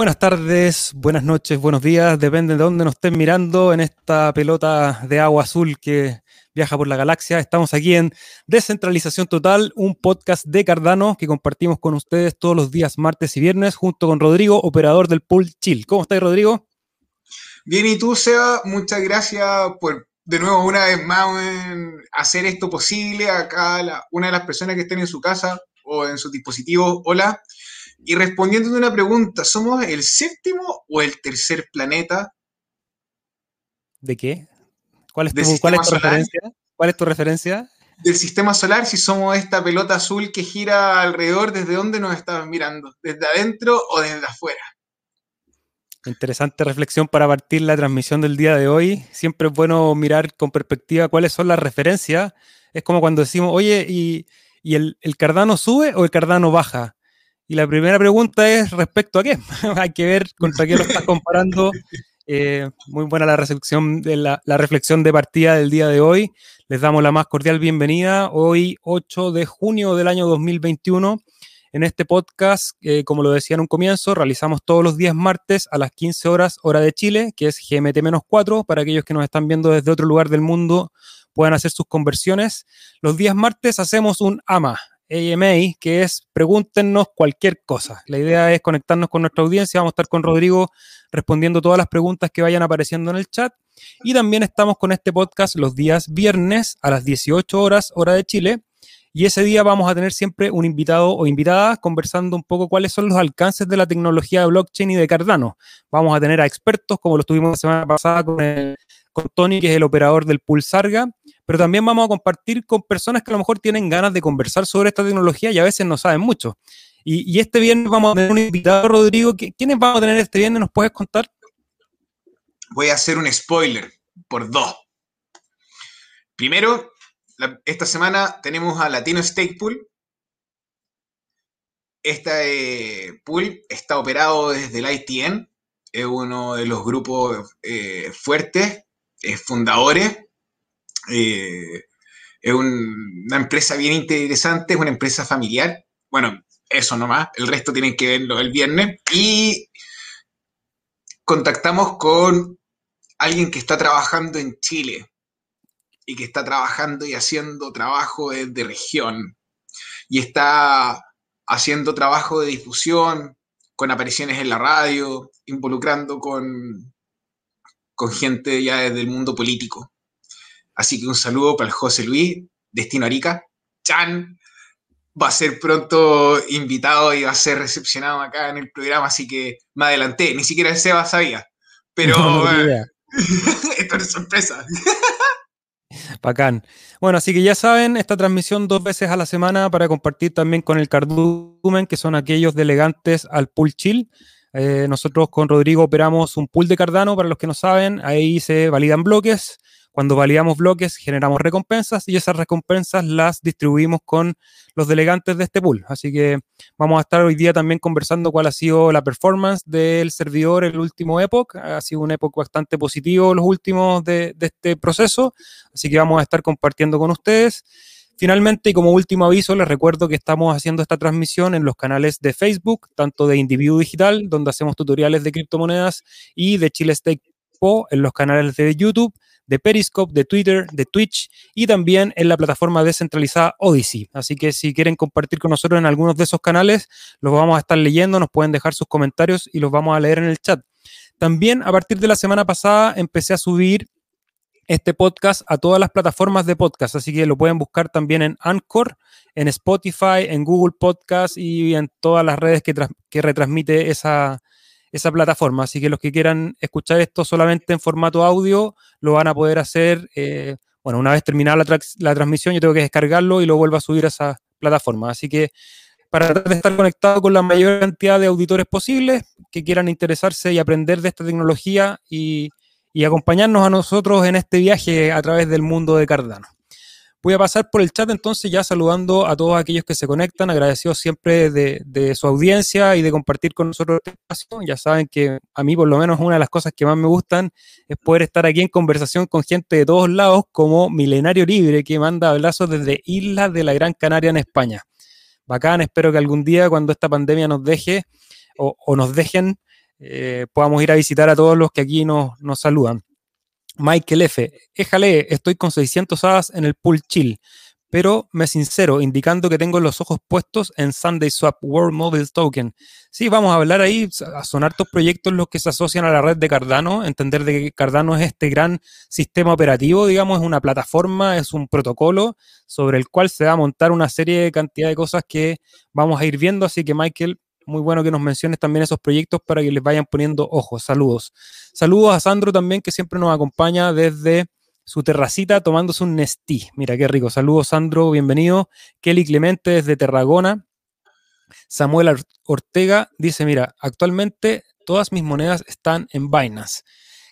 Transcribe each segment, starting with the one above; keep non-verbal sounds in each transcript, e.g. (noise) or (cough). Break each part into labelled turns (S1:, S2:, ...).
S1: Buenas tardes, buenas noches, buenos días, depende de dónde nos estén mirando en esta pelota de agua azul que viaja por la galaxia. Estamos aquí en Descentralización Total, un podcast de Cardano que compartimos con ustedes todos los días, martes y viernes, junto con Rodrigo, operador del pool Chill. ¿Cómo estás, Rodrigo?
S2: Bien, y tú, Seba, muchas gracias por de nuevo una vez más hacer esto posible. Acá una de las personas que estén en su casa o en sus dispositivos, hola. Y respondiendo a una pregunta, ¿somos el séptimo o el tercer planeta?
S1: ¿De qué? ¿Cuál es tu, referencia? ¿Cuál es tu referencia?
S2: Del sistema solar, si somos esta pelota azul que gira alrededor, ¿desde dónde nos estamos mirando? ¿Desde adentro o desde afuera?
S1: Interesante reflexión para partir la transmisión del día de hoy. Siempre es bueno mirar con perspectiva cuáles son las referencias. Es como cuando decimos, oye, ¿y, el, el, Cardano sube o el Cardano baja? Y la primera pregunta es respecto a qué. (laughs) Hay que ver contra qué lo estás comparando. Eh, muy buena la recepción de la, reflexión de partida del día de hoy. Les damos la más cordial bienvenida. Hoy, 8 de junio del año 2021. En este podcast, eh, como lo decía en un comienzo, realizamos todos los días martes a las 15 horas hora de Chile, que es GMT-4, para aquellos que nos están viendo desde otro lugar del mundo puedan hacer sus conversiones. Los días martes hacemos un AMA, AMA, que es pregúntenos cualquier cosa. La idea es conectarnos con nuestra audiencia. Vamos a estar con Rodrigo respondiendo todas las preguntas que vayan apareciendo en el chat. Y también estamos con este podcast los días viernes a las 18 horas, hora de Chile. Y ese día vamos a tener siempre un invitado o invitada conversando un poco cuáles son los alcances de la tecnología de blockchain y de Cardano. Vamos a tener a expertos, como lo tuvimos la semana pasada con, con Tony, que es el operador del Pulsarga, pero también vamos a compartir con personas que a lo mejor tienen ganas de conversar sobre esta tecnología y a veces no saben mucho. Y, este viernes vamos a tener un invitado, Rodrigo. ¿Quiénes vamos a tener este viernes? ¿Nos puedes contar?
S2: Voy a hacer un spoiler por dos. Primero, esta semana tenemos a Latino Stake Pool. Este pool está operado desde el ITN, es uno de los grupos eh, fuertes, fundadores eh, es una empresa bien interesante, es una empresa familiar. Bueno, eso nomás, el resto tienen que verlo el viernes. Y contactamos con alguien que está trabajando en Chile y que está trabajando y haciendo trabajo de región y está haciendo trabajo de difusión con apariciones en la radio, involucrando con, con gente ya desde el mundo político. Así que un saludo para el José Luis, Destino Arica. Chan va a ser pronto invitado y va a ser recepcionado acá en el programa, así que me adelanté. Ni siquiera el Seba sabía. Pero (laughs) esto es sorpresa. (laughs)
S1: Bacán. Bueno, así que ya saben, esta transmisión dos veces a la semana para compartir también con el Cardumen, que son aquellos delegantes al Pool Chill. Eh, nosotros con Rodrigo operamos un pool de Cardano, para los que no saben, ahí se validan bloques cuando validamos bloques, generamos recompensas y esas recompensas las distribuimos con los delegantes de este pool. Así que vamos a estar hoy día también conversando cuál ha sido la performance del servidor el último Epoch. Ha sido un Epoch bastante positivo los últimos de, de este proceso. Así que vamos a estar compartiendo con ustedes. Finalmente, y como último aviso, les recuerdo que estamos haciendo esta transmisión en los canales de Facebook, tanto de Individuo Digital, donde hacemos tutoriales de criptomonedas, y de Chile Stake Po en los canales de YouTube de Periscope, de Twitter, de Twitch y también en la plataforma descentralizada Odyssey. Así que si quieren compartir con nosotros en algunos de esos canales, los vamos a estar leyendo, nos pueden dejar sus comentarios y los vamos a leer en el chat. También a partir de la semana pasada empecé a subir este podcast a todas las plataformas de podcast, así que lo pueden buscar también en Anchor, en Spotify, en Google Podcast y en todas las redes que, que retransmite esa, esa plataforma. Así que los que quieran escuchar esto solamente en formato audio, lo van a poder hacer. Eh, bueno, una vez terminada la, transmisión, yo tengo que descargarlo y lo vuelvo a subir a esa plataforma. Así que para tratar de estar conectado con la mayor cantidad de auditores posibles que quieran interesarse y aprender de esta tecnología y acompañarnos a nosotros en este viaje a través del mundo de Cardano. Voy a pasar por el chat entonces ya saludando a todos aquellos que se conectan, agradecidos siempre de, su audiencia y de compartir con nosotros este espacio. Ya saben que a mí por lo menos una de las cosas que más me gustan es poder estar aquí en conversación con gente de todos lados como Milenario Libre que manda abrazos desde Islas de la Gran Canaria en España. Bacán, espero que algún día cuando esta pandemia nos deje o, nos dejen eh, podamos ir a visitar a todos los que aquí nos, nos saludan. Michael F. Éjale, estoy con 600 hadas en el pool chill pero me sincero, indicando que tengo los ojos puestos en Sunday Swap World Mobile Token. Sí, vamos a hablar ahí, son hartos proyectos los que se asocian a la red de Cardano, entender de que Cardano es este gran sistema operativo, digamos, es una plataforma, es un protocolo sobre el cual se va a montar una serie de cantidad de cosas que vamos a ir viendo, así que Michael, muy bueno que nos menciones también esos proyectos para que les vayan poniendo ojos. Saludos. Saludos a Sandro también, que siempre nos acompaña desde su terracita tomándose un Nestí. Mira qué rico. Saludos, Sandro, bienvenido. Kelly Clemente desde Tarragona. Samuel Ortega dice, mira, actualmente todas mis monedas están en Binance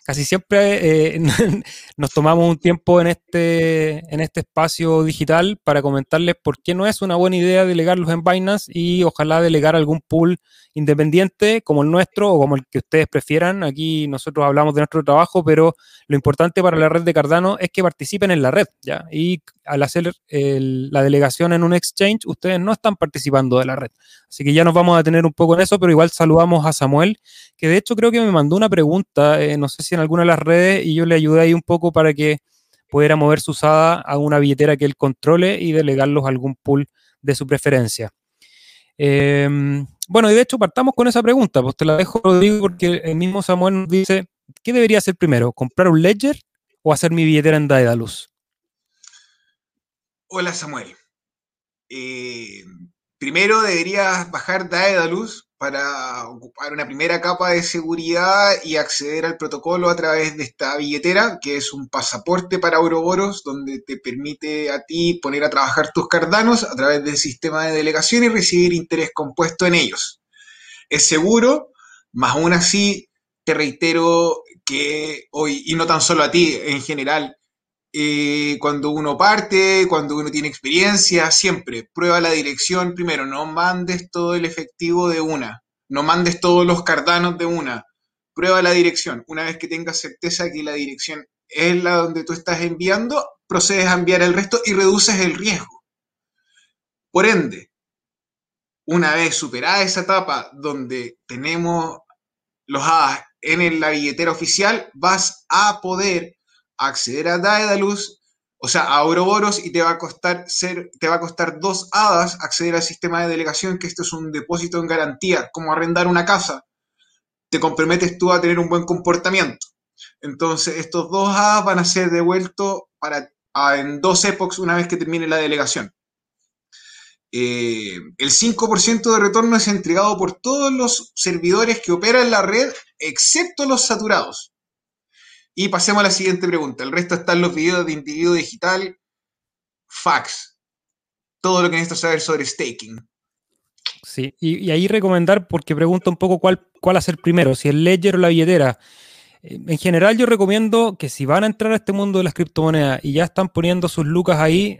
S1: casi siempre eh, (laughs) nos tomamos un tiempo en este, en este espacio digital para comentarles por qué no es una buena idea delegarlos en Binance y ojalá delegar algún pool independiente como el nuestro o como el que ustedes prefieran. Aquí nosotros hablamos de nuestro trabajo, pero lo importante para la red de Cardano es que participen en la red, ¿ya? Y al hacer la delegación en un exchange, ustedes no están participando de la red. Así que ya nos vamos a tener un poco en eso, pero igual saludamos a Samuel, que de hecho creo que me mandó una pregunta, eh, no sé si en alguna de las redes, y yo le ayudé ahí un poco para que pudiera mover su usada a una billetera que él controle y delegarlos a algún pool de su preferencia. Em, bueno, y de hecho partamos con esa pregunta, pues te la dejo, Rodrigo, porque el mismo Samuel nos dice, ¿qué debería hacer primero? ¿Comprar un Ledger o hacer mi billetera en Daedalus?
S2: Hola Samuel. Eh, primero deberías bajar Daedalus para ocupar una primera capa de seguridad y acceder al protocolo a través de esta billetera, que es un pasaporte para Ouroboros, donde te permite a ti poner a trabajar tus cardanos a través del sistema de delegación y recibir interés compuesto en ellos. Es seguro, más aún así te reitero que hoy, y no tan solo a ti, en general, eh, cuando uno parte, cuando uno tiene experiencia, siempre prueba la dirección primero, no mandes todo el efectivo de una, no mandes todos los cardanos de una, prueba la dirección. Una vez que tengas certeza que la dirección es la donde tú estás enviando, procedes a enviar el resto y reduces el riesgo. Por ende, una vez superada esa etapa donde tenemos los hadas en la billetera oficial, vas a poder acceder a Daedalus, o sea, a Ouroboros, y te va a costar te va a costar dos hadas acceder al sistema de delegación, que esto es un depósito en garantía, como arrendar una casa. Te comprometes tú a tener un buen comportamiento. Entonces, estos dos hadas van a ser devueltos para, en dos epochs una vez que termine la delegación. Eh, el 5% de retorno es entregado por todos los servidores que operan la red, excepto los saturados. Y pasemos a la siguiente pregunta. El resto están los videos de individuo digital, fax, todo lo que necesito saber sobre staking.
S1: Sí, y, ahí recomendar, porque pregunta un poco cuál, cuál hacer primero, si el ledger o la billetera. Eh, en general yo recomiendo que si van a entrar a este mundo de las criptomonedas y ya están poniendo sus lucas ahí,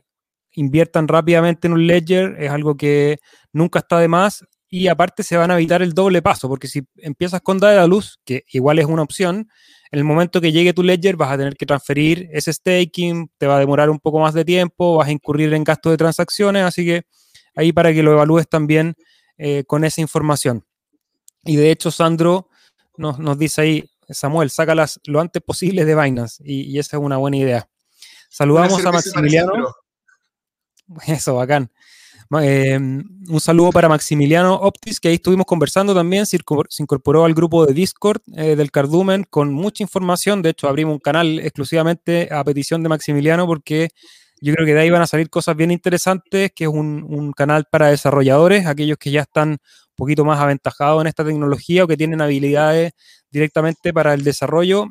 S1: inviertan rápidamente en un ledger, es algo que nunca está de más y aparte se van a evitar el doble paso, porque si empiezas con Daedalus, que igual es una opción, en el momento que llegue tu ledger vas a tener que transferir ese staking, te va a demorar un poco más de tiempo, vas a incurrir en gastos de transacciones, así que ahí para que lo evalúes también eh, con esa información. Y de hecho, Sandro nos, dice ahí, Samuel, sácalas lo antes posible de Binance, y, esa es una buena idea. Saludamos a Maximiliano. (laughs) Eso, bacán. Em, un saludo para Maximiliano Optis, que ahí estuvimos conversando también, se incorporó al grupo de Discord eh, del Cardumen con mucha información, de hecho abrimos un canal exclusivamente a petición de Maximiliano porque yo creo que de ahí van a salir cosas bien interesantes, que es un, un canal para desarrolladores, aquellos que ya están un poquito más aventajados en esta tecnología o que tienen habilidades directamente para el desarrollo.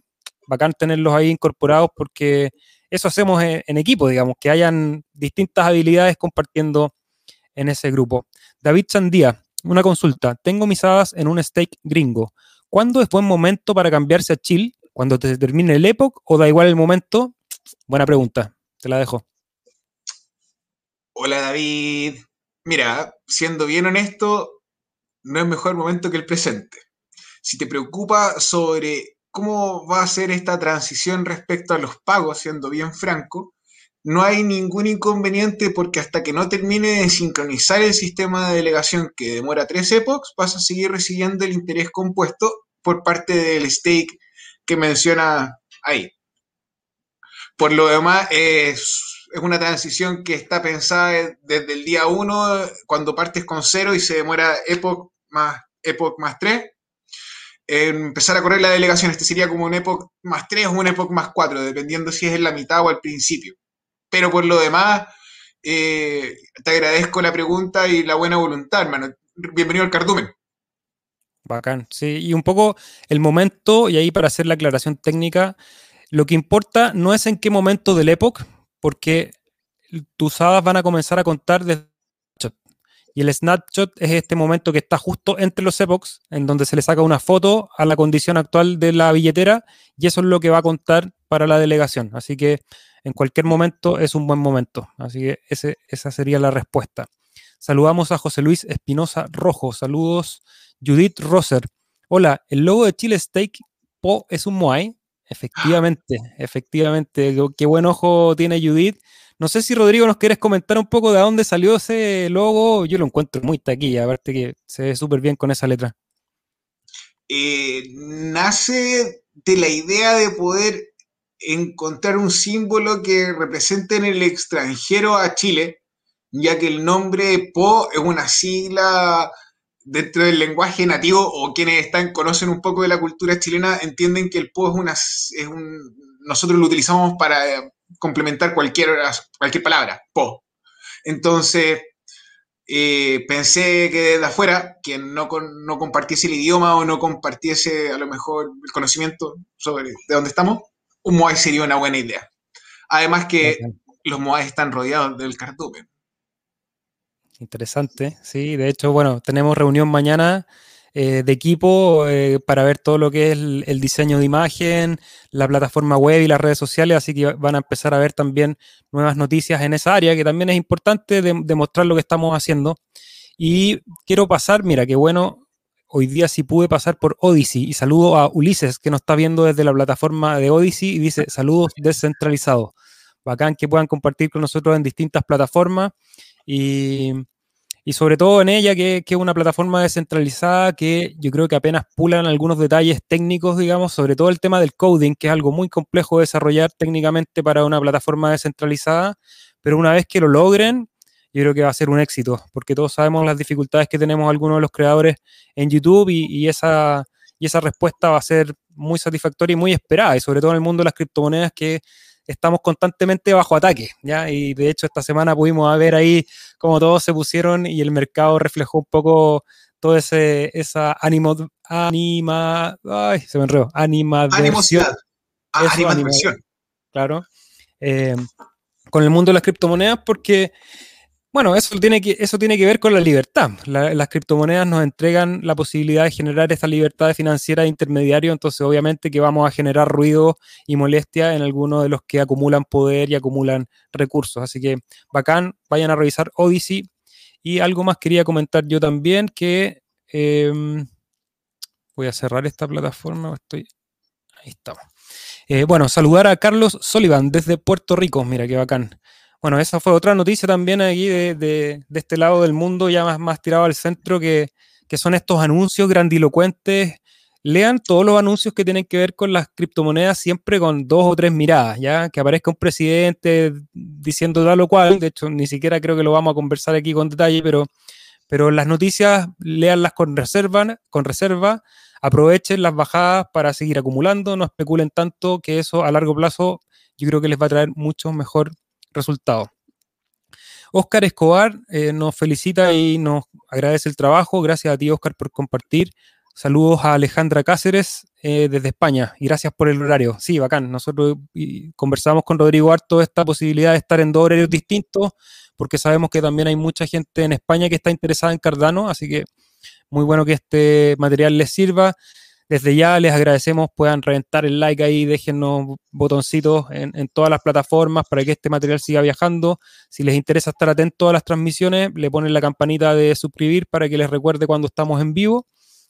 S1: Bacán tenerlos ahí incorporados porque eso hacemos en equipo, digamos, que hayan distintas habilidades compartiendo en ese grupo. David Sandía, una consulta. Tengo mis hadas en un stake gringo. ¿Cuándo es buen momento para cambiarse a chill? ¿Cuando te termine el epoch o da igual el momento? Buena pregunta. Te la dejo.
S2: Hola David. Mira, siendo bien honesto, no es mejor momento que el presente. Si te preocupa sobre cómo va a ser esta transición respecto a los pagos, siendo bien franco, no hay ningún inconveniente porque hasta que no termine de sincronizar el sistema de delegación que demora tres epochs, vas a seguir recibiendo el interés compuesto por parte del stake que menciona ahí. Por lo demás, es, una transición que está pensada desde el día 1, cuando partes con 0 y se demora Epoch más, Epoch más 3, empezar a correr la delegación. Este sería como un Epoch más 3 o un Epoch más 4, dependiendo si es en la mitad o al principio. Pero por lo demás, eh, te agradezco la pregunta y la buena voluntad, hermano. Bienvenido al cardumen.
S1: Bacán, sí. Y un poco el momento, y ahí para hacer la aclaración técnica, lo que importa no es en qué momento del Epoch, porque tus hadas van a comenzar a contar desde y el snapshot es este momento que está justo entre los epochs, en donde se le saca una foto a la condición actual de la billetera, y eso es lo que va a contar para la delegación. Así que en cualquier momento es un buen momento. Así que esa sería la respuesta. Saludamos a José Luis Espinosa Rojo. Saludos, Judith Roser. Hola, el logo de Chile Steak Po es un Moai. Efectivamente, efectivamente. Qué buen ojo tiene Judith. No sé si Rodrigo nos quieres comentar un poco de dónde salió ese logo. Yo lo encuentro muy taquilla, aparte que se ve súper bien con esa letra.
S2: Eh, nace de la idea de poder encontrar un símbolo que represente en el extranjero a Chile, ya que el nombre Po es una sigla dentro del lenguaje nativo o quienes están conocen un poco de la cultura chilena entienden que el Po es una es un, nosotros lo utilizamos para complementar cualquier, cualquier palabra, Po. Entonces, eh, pensé que desde afuera, quien no, no compartiese el idioma o no compartiese a lo mejor el conocimiento sobre de dónde estamos, un Moai sería una buena idea. Además que los Moai están rodeados del cardumen.
S1: Interesante, sí. De hecho, bueno, tenemos reunión mañana eh, de equipo eh, para ver todo lo que es el, diseño de imagen, la plataforma web y las redes sociales, así que van a empezar a ver también nuevas noticias en esa área, que también es importante demostrar lo que estamos haciendo. Y quiero pasar, mira, qué bueno, hoy día sí pude pasar por Odyssey y saludo a Ulises que nos está viendo desde la plataforma de Odyssey y dice saludos descentralizados. Bacán que puedan compartir con nosotros en distintas plataformas y, sobre todo en ella que, que, es una plataforma descentralizada que yo creo que apenas pulan algunos detalles técnicos, digamos, sobre todo el tema del coding, que es algo muy complejo de desarrollar técnicamente para una plataforma descentralizada, pero una vez que lo logren, yo creo que va a ser un éxito, porque todos sabemos las dificultades que tenemos algunos de los creadores en YouTube y, esa, y esa respuesta va a ser muy satisfactoria y muy esperada, y sobre todo en el mundo de las criptomonedas que estamos constantemente bajo ataque, ¿ya? Y de hecho esta semana pudimos ver ahí cómo todos se pusieron y el mercado reflejó un poco todo ese, esa ánimo, anima, ay, se me enredó, anima,
S2: animosidad, ah,
S1: claro, eh, con el mundo de las criptomonedas porque bueno, eso tiene que, eso tiene que ver con la libertad. las criptomonedas nos entregan la posibilidad de generar esta libertad financiera de intermediario, entonces obviamente que vamos a generar ruido y molestia en algunos de los que acumulan poder y acumulan recursos. Así que bacán, vayan a revisar Odyssey. Y algo más quería comentar yo también, que em, voy a cerrar esta plataforma, estoy, ahí estamos. Eh, bueno, saludar a Carlos Sullivan desde Puerto Rico, mira qué bacán. Bueno, esa fue otra noticia también aquí de, este lado del mundo, ya más, más tirado al centro, que, son estos anuncios grandilocuentes. Lean todos los anuncios que tienen que ver con las criptomonedas siempre con dos o tres miradas, ya que aparezca un presidente diciendo tal o cual, de hecho ni siquiera creo que lo vamos a conversar aquí con detalle, pero, pero las noticias leanlas con reserva, con reserva, aprovechen las bajadas para seguir acumulando, no especulen tanto que eso a largo plazo yo creo que les va a traer mucho mejor resultado. Oscar Escobar eh, nos felicita y nos agradece el trabajo. Gracias a ti, Oscar, por compartir. Saludos a Alejandra Cáceres eh, desde España y gracias por el horario. Sí, bacán. Nosotros conversamos con Rodrigo Harto esta posibilidad de estar en dos horarios distintos porque sabemos que también hay mucha gente en España que está interesada en Cardano, así que muy bueno que este material les sirva. Desde ya les agradecemos, puedan reventar el like ahí, déjennos botoncitos en, todas las plataformas para que este material siga viajando. Si les interesa estar atentos a las transmisiones, le ponen la campanita de suscribir para que les recuerde cuando estamos en vivo.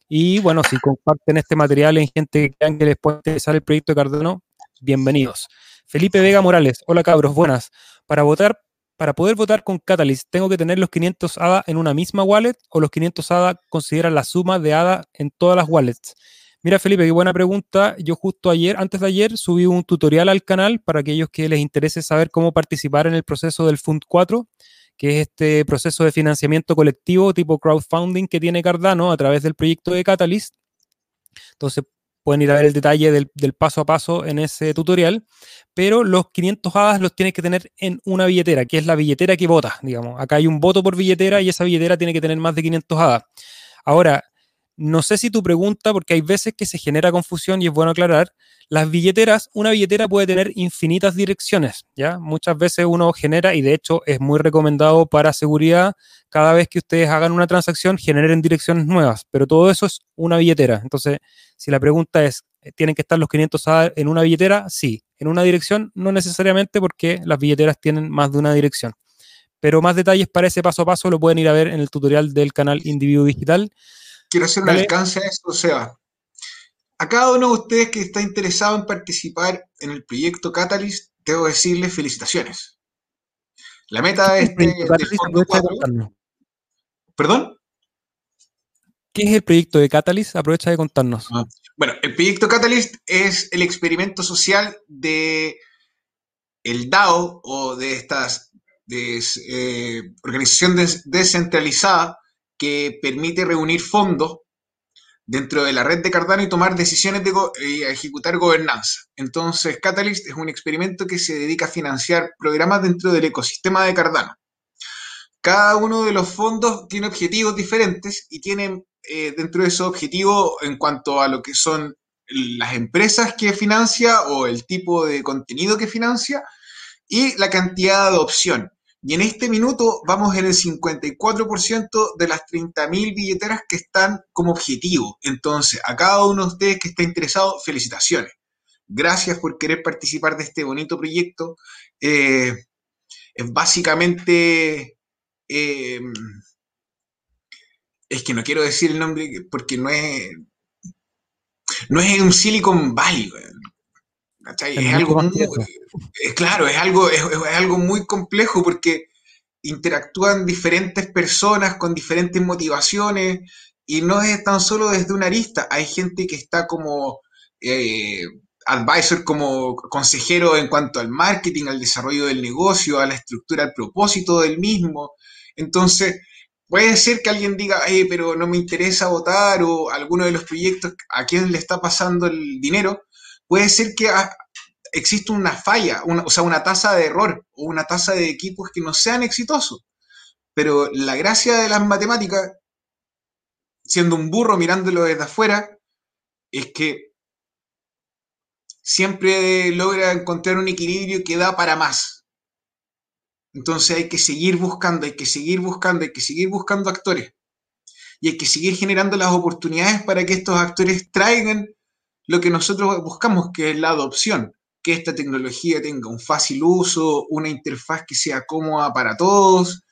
S1: Y bueno, si comparten este material en gente que crean que les puede interesar el proyecto de Cardano, bienvenidos. Felipe Vega Morales, hola cabros, buenas. Para votar, para poder votar con Catalyst, ¿tengo que tener los 500 ADA en una misma wallet o los 500 ADA consideran la suma de ADA en todas las wallets? Mira, Felipe, qué buena pregunta. Yo justo ayer, antes de ayer, subí un tutorial al canal para aquellos que les interese saber cómo participar en el proceso del Fund 4, que es este proceso de financiamiento colectivo tipo crowdfunding que tiene Cardano a través del proyecto de Catalyst. Entonces, pueden ir a ver el detalle del, paso a paso en ese tutorial, pero los 500 hadas los tienes que tener en una billetera, que es la billetera que vota, digamos. Acá hay un voto por billetera y esa billetera tiene que tener más de 500 hadas. Ahora, no sé si tu pregunta, porque hay veces que se genera confusión y es bueno aclarar, las billeteras, una billetera puede tener infinitas direcciones, ¿ya? Muchas veces uno genera, y de hecho es muy recomendado para seguridad, cada vez que ustedes hagan una transacción, generen direcciones nuevas, pero todo eso es una billetera. Entonces, si la pregunta es, eh, ¿tienen que estar los 500 en una billetera? Sí. En una dirección, no necesariamente porque las billeteras tienen más de una dirección. Pero más detalles para ese paso a paso lo pueden ir a ver en el tutorial del canal Individuo Digital
S2: quiero hacer un alcance a eso, o sea, a cada uno de ustedes que está interesado en participar en el proyecto Catalyst, debo decirles felicitaciones. La meta de este ¿Perdón?
S1: ¿Qué es el proyecto de Catalyst? Aprovecha de contarnos.
S2: Ah, bueno, el proyecto Catalyst es el experimento social de el DAO o de estas de, eh, organización descentralizada que permite reunir fondos dentro de la red de Cardano y tomar decisiones de y ejecutar gobernanza. Entonces, Catalyst es un experimento que se dedica a financiar programas dentro del ecosistema de Cardano. Cada uno de los fondos tiene objetivos diferentes y tiene eh, dentro de esos objetivos en cuanto a lo que son las empresas que financia o el tipo de contenido que financia y la cantidad de adopción. Y en este minuto vamos en el 54% de las 30.000 billeteras que están como objetivo. Entonces, a cada uno de ustedes que está interesado, felicitaciones. Gracias por querer participar de este bonito proyecto. Eh, es básicamente... Eh, es que no quiero decir el nombre porque no es... No es un Silicon Valley, es, algo muy, claro, es algo, es, algo muy complejo porque interactúan diferentes personas con diferentes motivaciones y no es tan solo desde una arista. Hay gente que está como eh, advisor, como consejero en cuanto al marketing, al desarrollo del negocio, a la estructura, al propósito del mismo. Entonces, puede ser que alguien diga, pero no me interesa votar o alguno de los proyectos a quién le está pasando el dinero puede ser que exista una falla, o sea, una tasa de error o una tasa de equipos que no sean exitosos. Pero la gracia de las matemáticas, siendo un burro mirándolo desde afuera, es que siempre logra encontrar un equilibrio que da para más. Entonces hay que seguir buscando, hay que seguir buscando, hay que seguir buscando actores. Y hay que seguir generando las oportunidades para que estos actores traigan lo que nosotros buscamos, que es la adopción, que esta tecnología tenga un fácil uso, una interfaz que sea cómoda para todos.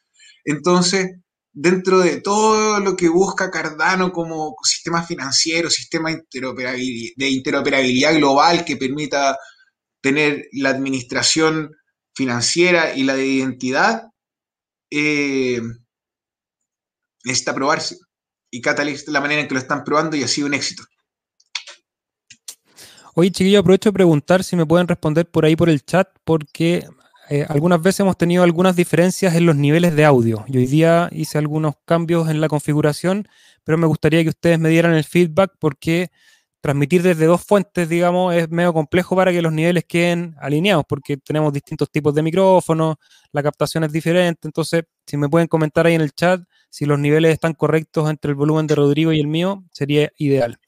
S2: Entonces, dentro de todo lo que busca Cardano como sistema financiero, sistema de interoperabilidad global que permita tener la administración financiera y la de identidad, eh, necesita probarse. Y Catalyst la manera en que lo están probando y ha sido un éxito.
S1: Oye, chiquillo, aprovecho de preguntar si me pueden responder por ahí por el chat, porque eh, algunas veces hemos tenido algunas diferencias en los niveles de audio. Y hoy día hice algunos cambios en la configuración, pero me gustaría que ustedes me dieran el feedback porque transmitir desde dos fuentes, digamos, es medio complejo para que los niveles queden alineados, porque tenemos distintos tipos de micrófonos, la captación es diferente. Entonces, si me pueden comentar ahí en el chat si los niveles están correctos entre el volumen de Rodrigo y el mío, sería ideal.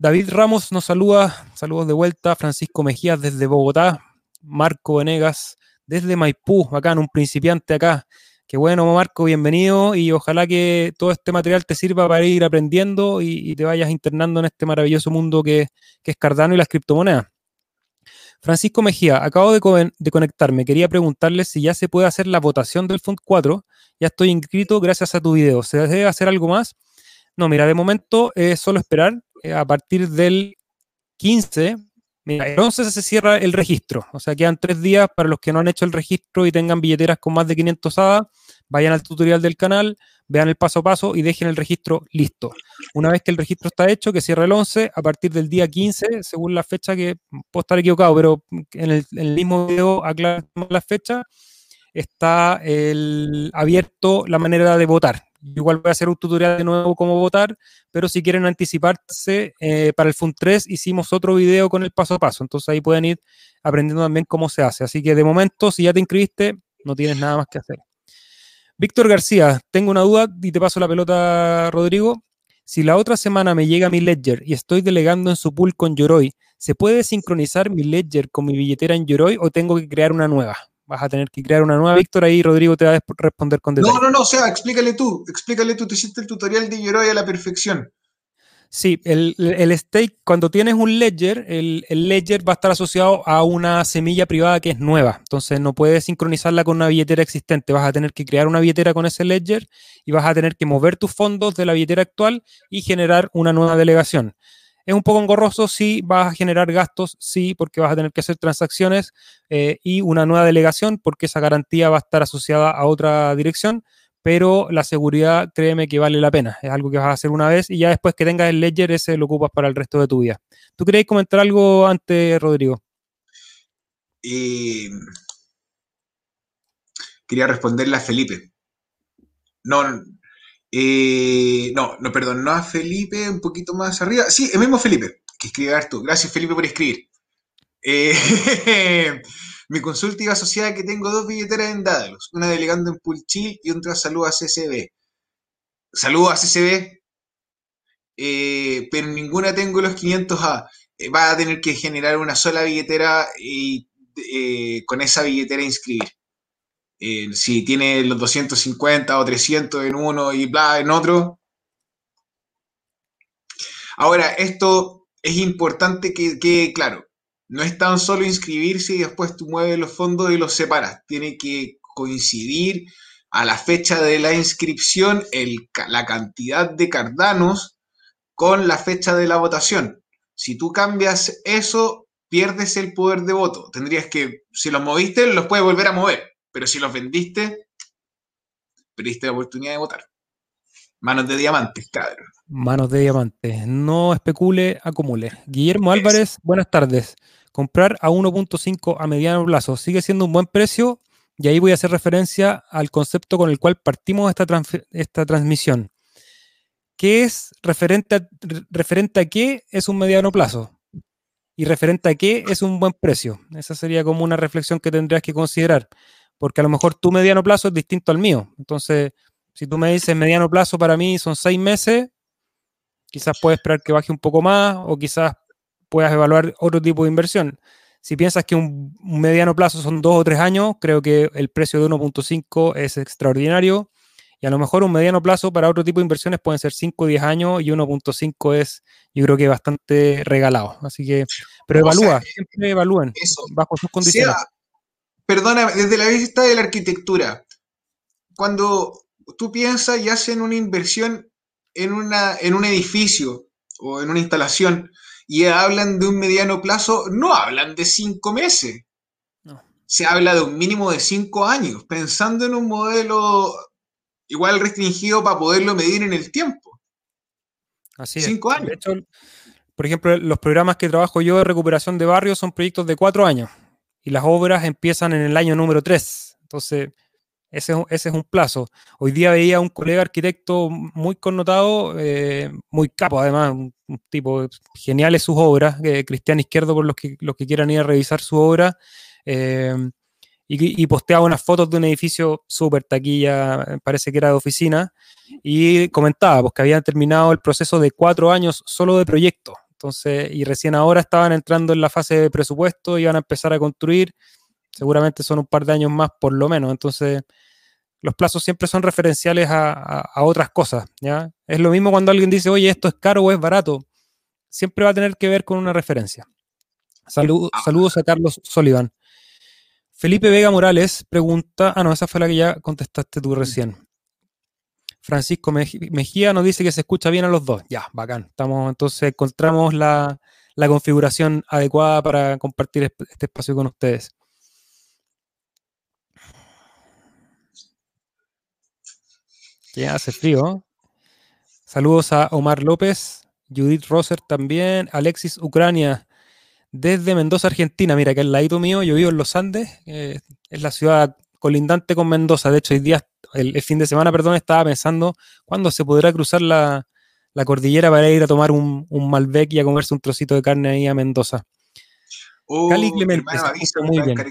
S1: David Ramos nos saluda, saludos de vuelta. Francisco Mejías desde Bogotá. Marco Venegas desde Maipú, acá en un principiante acá. Qué bueno, Marco, bienvenido y ojalá que todo este material te sirva para ir aprendiendo y, te vayas internando en este maravilloso mundo que, es Cardano y las criptomonedas. Francisco Mejía, acabo de, conectarme. Quería preguntarle si ya se puede hacer la votación del Fund 4. Ya estoy inscrito gracias a tu video. ¿Se debe hacer algo más? No, mira, de momento es solo esperar. Eh, a partir del 15, Mira, el 11 se cierra el registro, o sea, quedan tres días para los que no han hecho el registro y tengan billeteras con más de 500 hadas, vayan al tutorial del canal, vean el paso a paso y dejen el registro listo. Una vez que el registro está hecho, que cierre el 11, a partir del día 15, según la fecha que puedo estar equivocado, pero en el, mismo video aclaramos la fecha, está el, abierto la manera de votar. Igual voy a hacer un tutorial de nuevo cómo votar, pero si quieren anticiparse, eh, para el FUN 3 hicimos otro video con el paso a paso, entonces ahí pueden ir aprendiendo también cómo se hace. Así que de momento, si ya te inscribiste, no tienes nada más que hacer. Víctor García, tengo una duda y te paso la pelota, Rodrigo. Si la otra semana me llega mi Ledger y estoy delegando en su pool con Yoroi, ¿se puede sincronizar mi Ledger con mi billetera en Yoroi o tengo que crear una nueva? Vas a tener que crear una nueva, Víctor, ahí Rodrigo te va a responder con detalle.
S2: No, no, no, o sea, explícale tú, explícale tú, te hiciste el tutorial de Yoroi a la perfección.
S1: Sí, el, stake, cuando tienes un ledger, el, ledger va a estar asociado a una semilla privada que es nueva. Entonces no puedes sincronizarla con una billetera existente. Vas a tener que crear una billetera con ese ledger y vas a tener que mover tus fondos de la billetera actual y generar una nueva delegación. Es un poco engorroso, sí, vas a generar gastos, sí, porque vas a tener que hacer transacciones eh, y una nueva delegación, porque esa garantía va a estar asociada a otra dirección pero la seguridad, créeme que vale la pena. Es algo que vas a hacer una vez y ya después que tengas el ledger, ese lo ocupas para el resto de tu vida. ¿Tú querías comentar algo antes, Rodrigo?
S2: quería responderle a Felipe. No, eh, no, no, perdón, no a Felipe, un poquito más arriba. Sí, el mismo Felipe, que escribe tú. Gracias, Felipe, por escribir. Eh, (laughs) Mi consulta iba asociada a que tengo dos billeteras en Daedalus, una delegando en Pulchi y otra saludo a CCB. Saludo a CCB, eh, pero ninguna tengo los 500A. Eh, va a tener que generar una sola billetera y con esa billetera inscribir. Si tiene los 250 o 300 en uno y bla en otro. Ahora, esto es importante que quede claro no es tan solo inscribirse y después tú mueves los fondos y los separas. Tiene que coincidir a la fecha de la inscripción la cantidad de cardanos con la fecha de la votación. Si tú cambias eso, pierdes el poder de voto. Tendrías que, si los moviste, los puedes volver a mover. Pero si los vendiste, perdiste la oportunidad de votar. Manos de diamantes, cabrón.
S1: Manos de diamantes. No especule, acumule. Guillermo Álvarez, buenas tardes comprar a 1.5 a mediano plazo sigue siendo un buen precio y ahí voy a hacer referencia al concepto con el cual partimos esta, esta transmisión. ¿Qué es referente a, referente a qué es un mediano plazo? Y referente a qué es un buen precio. Esa sería como una reflexión que tendrías que considerar, porque a lo mejor tu mediano plazo es distinto al mío. Entonces, si tú me dices mediano plazo para mí son seis meses, quizás puedes esperar que baje un poco más o quizás puedas evaluar otro tipo de inversión. Si piensas que un, mediano plazo son dos o tres años, creo que el precio de 1.5 es extraordinario. Y a lo mejor un mediano plazo para otro tipo de inversiones pueden ser 5 o 10 años y 1.5 es, yo creo que bastante regalado. Así que, pero evalúa, siempre evalúen bajo sus condiciones.
S2: Perdona, desde la vista de la arquitectura, cuando tú piensas y haces una inversión en, una, en un edificio o en una instalación, y hablan de un mediano plazo, no hablan de cinco meses. Se habla de un mínimo de cinco años, pensando en un modelo igual restringido para poderlo medir en el tiempo.
S1: Así cinco años. De hecho, por ejemplo, los programas que trabajo yo de recuperación de barrios son proyectos de cuatro años y las obras empiezan en el año número tres. Entonces, ese, es un plazo. Hoy día veía un colega arquitecto muy connotado, eh, muy capo además, un, tipo genial en sus obras, eh, Cristian Izquierdo, por los que, los que quieran ir a revisar su obra, eh, y, posteaba unas fotos de un edificio súper taquilla, parece que era de oficina, y comentaba pues, que habían terminado el proceso de cuatro años solo de proyecto. Entonces, y recién ahora estaban entrando en la fase de presupuesto, iban a empezar a construir seguramente son un par de años más por lo menos. Entonces, los plazos siempre son referenciales a, otras cosas. ¿ya? Es lo mismo cuando alguien dice, oye, esto es caro o es barato. Siempre va a tener que ver con una referencia. Ah. saludos a Carlos Sullivan. Felipe Vega Morales pregunta, ah, no, esa fue la que ya contestaste tú recién. Francisco Mejía nos dice que se escucha bien a los dos. Ya, bacán. Estamos, entonces encontramos la, la configuración adecuada para compartir este espacio con ustedes. Que hace frío. Saludos a Omar López, Judith Roser también, Alexis Ucrania, desde Mendoza, Argentina. Mira, que el ladito mío, yo vivo en los Andes, eh, es la ciudad colindante con Mendoza. De hecho, hoy día, el, fin de semana, perdón, estaba pensando cuándo se podrá cruzar la, cordillera para ir a tomar un, un, Malbec y a comerse un trocito de carne ahí a Mendoza.
S2: Oh, Cali Clemente, avísame, muy para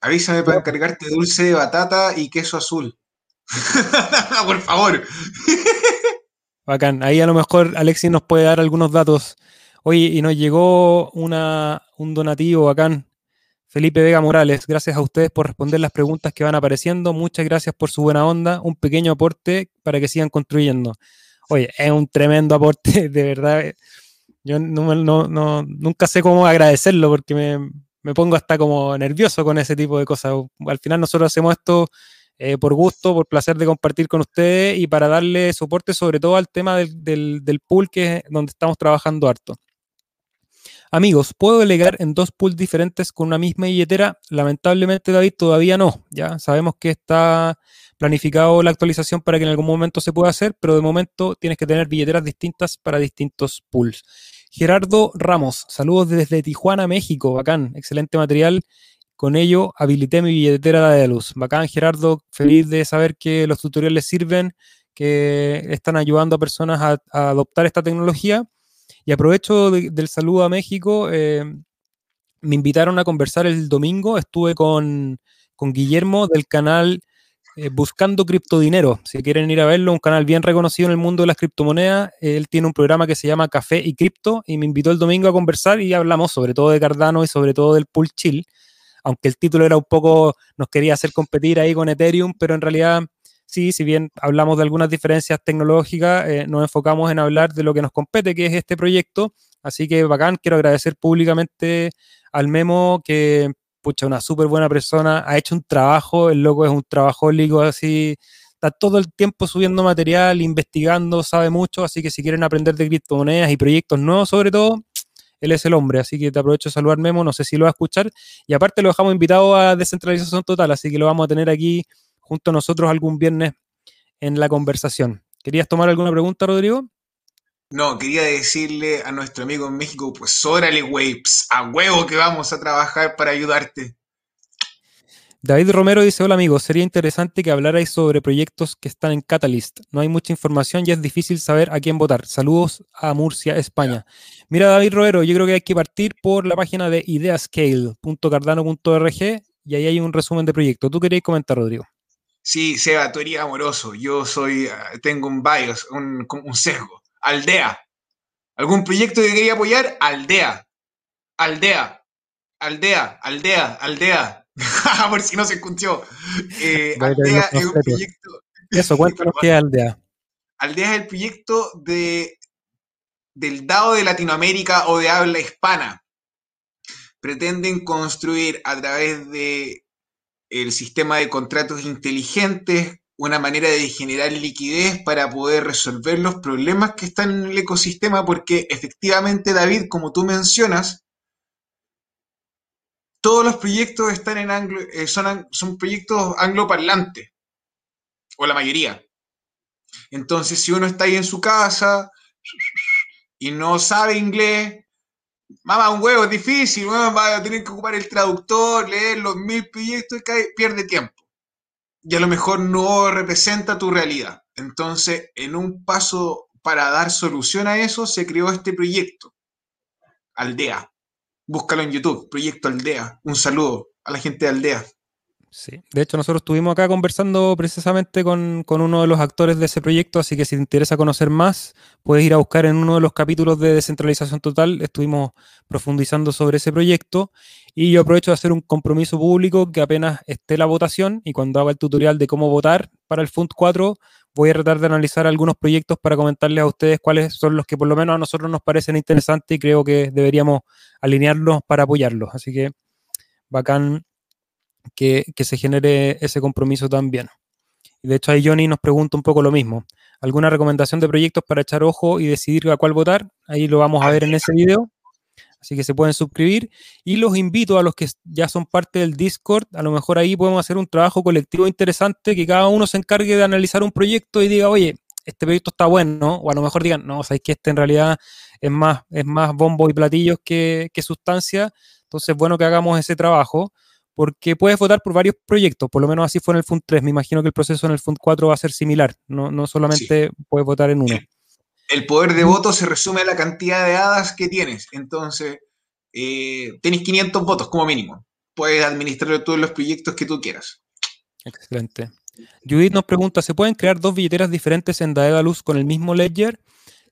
S2: avísame para encargarte dulce de batata y queso azul. (laughs) Por favor. (laughs)
S1: Bacán. Ahí a lo mejor Alexis nos puede dar algunos datos. Oye, y nos llegó una, un donativo bacán. Felipe Vega Morales, gracias a ustedes por responder las preguntas que van apareciendo. Muchas gracias por su buena onda. Un pequeño aporte para que sigan construyendo. Oye, es un tremendo aporte, (laughs) de verdad. Yo nunca sé cómo agradecerlo porque me, me pongo hasta como nervioso con ese tipo de cosas. Al final nosotros hacemos esto eh, por gusto, por placer de compartir con ustedes y para darle soporte sobre todo al tema del, pool que es donde estamos trabajando harto. Amigos, ¿puedo delegar en dos pools diferentes con una misma billetera? Lamentablemente, David, todavía no. Ya sabemos que está planificado la actualización para que en algún momento se pueda hacer, pero de momento tienes que tener billeteras distintas para distintos pools. Gerardo Ramos, saludos desde Tijuana, México. Bacán, excelente material con ello habilité mi billetera de luz. Bacán, Gerardo, feliz de saber que los tutoriales sirven, que están ayudando a personas a, adoptar esta tecnología. Y aprovecho del saludo a México. Eh, me invitaron a conversar el domingo. Estuve con, Guillermo del canal eh, Buscando Criptodinero. Si quieren ir a verlo, un canal bien reconocido en el mundo de las criptomonedas. Él tiene un programa que se llama Café y Cripto y me invitó el domingo a conversar y hablamos sobre todo de Cardano y sobre todo del pool chill aunque el título era un poco, nos quería hacer competir ahí con Ethereum, pero en realidad sí, si bien hablamos de algunas diferencias tecnológicas, eh, nos enfocamos en hablar de lo que nos compete, que es este proyecto. Así que bacán, quiero agradecer públicamente al Memo, que, pucha, una súper buena persona, ha hecho un trabajo, el loco es un trabajólico así, está todo el tiempo subiendo material, investigando, sabe mucho, así que si quieren aprender de criptomonedas y proyectos nuevos sobre todo, él es el hombre, así que te aprovecho de saludar Memo, no sé si lo va a escuchar. Y aparte lo dejamos invitado a Descentralización Total, así que lo vamos a tener aquí junto a nosotros algún viernes en la conversación. ¿Querías tomar alguna pregunta, Rodrigo?
S2: No, quería decirle a nuestro amigo en México, pues órale, waves, a huevo que vamos a trabajar para ayudarte.
S1: David Romero dice, hola amigos, sería interesante que hablarais sobre proyectos que están en Catalyst. No hay mucha información y es difícil saber a quién votar. Saludos a Murcia, España. Mira David Romero, yo creo que hay que partir por la página de ideascale.cardano.org y ahí hay un resumen de proyectos. ¿Tú querías comentar, Rodrigo?
S2: Sí, Seba, tú eres amoroso. Yo soy, ah, tengo un bias, un, un sesgo. Aldea. ¿Algún proyecto que quería apoyar? Aldea. Aldea. Aldea, aldea, aldea. (laughs) Por si no se escuchó. Eh, (laughs) Aldea es un proyecto.
S1: Eso, (laughs) cuéntanos qué es Aldea.
S2: Aldea es el proyecto de, del DAO de Latinoamérica o de habla hispana. Pretenden construir a través de el sistema de contratos inteligentes una manera de generar liquidez para poder resolver los problemas que están en el ecosistema, porque efectivamente, David, como tú mencionas, todos los proyectos están en anglo, eh, son, son proyectos angloparlantes, o la mayoría. Entonces, si uno está ahí en su casa y no sabe inglés, mamá, un huevo es difícil, va a tener que ocupar el traductor, leer los mil proyectos y pierde tiempo. Y a lo mejor no representa tu realidad. Entonces, en un paso para dar solución a eso, se creó este proyecto, Aldea. Búscalo en YouTube, Proyecto Aldea. Un saludo a la gente de Aldea.
S1: Sí, de hecho nosotros estuvimos acá conversando precisamente con, uno de los actores de ese proyecto, así que si te interesa conocer más, puedes ir a buscar en uno de los capítulos de descentralización total, estuvimos profundizando sobre ese proyecto y yo aprovecho de hacer un compromiso público que apenas esté la votación y cuando haga el tutorial de cómo votar para el Fund 4, voy a tratar de analizar algunos proyectos para comentarles a ustedes cuáles son los que por lo menos a nosotros nos parecen interesantes y creo que deberíamos alinearlos para apoyarlos. Así que bacán que, se genere ese compromiso también. De hecho ahí Johnny nos pregunta un poco lo mismo. ¿Alguna recomendación de proyectos para echar ojo y decidir a cuál votar? Ahí lo vamos a ver en ese video. Así que se pueden suscribir y los invito a los que ya son parte del Discord, a lo mejor ahí podemos hacer un trabajo colectivo interesante, que cada uno se encargue de analizar un proyecto y diga, oye, este proyecto está bueno, o a lo mejor digan, no, sabéis que este en realidad es más, es más bombo y platillos que, que sustancia, entonces bueno que hagamos ese trabajo porque puedes votar por varios proyectos, por lo menos así fue en el Fund 3. Me imagino que el proceso en el Fund 4 va a ser similar, no, no solamente puedes votar en uno.
S2: El poder de voto se resume a la cantidad de hadas que tienes, entonces eh, tenés 500 votos como mínimo. Puedes administrar todos los proyectos que tú quieras.
S1: Excelente. Judith nos pregunta, ¿se pueden crear dos billeteras diferentes en Daedalus con el mismo ledger?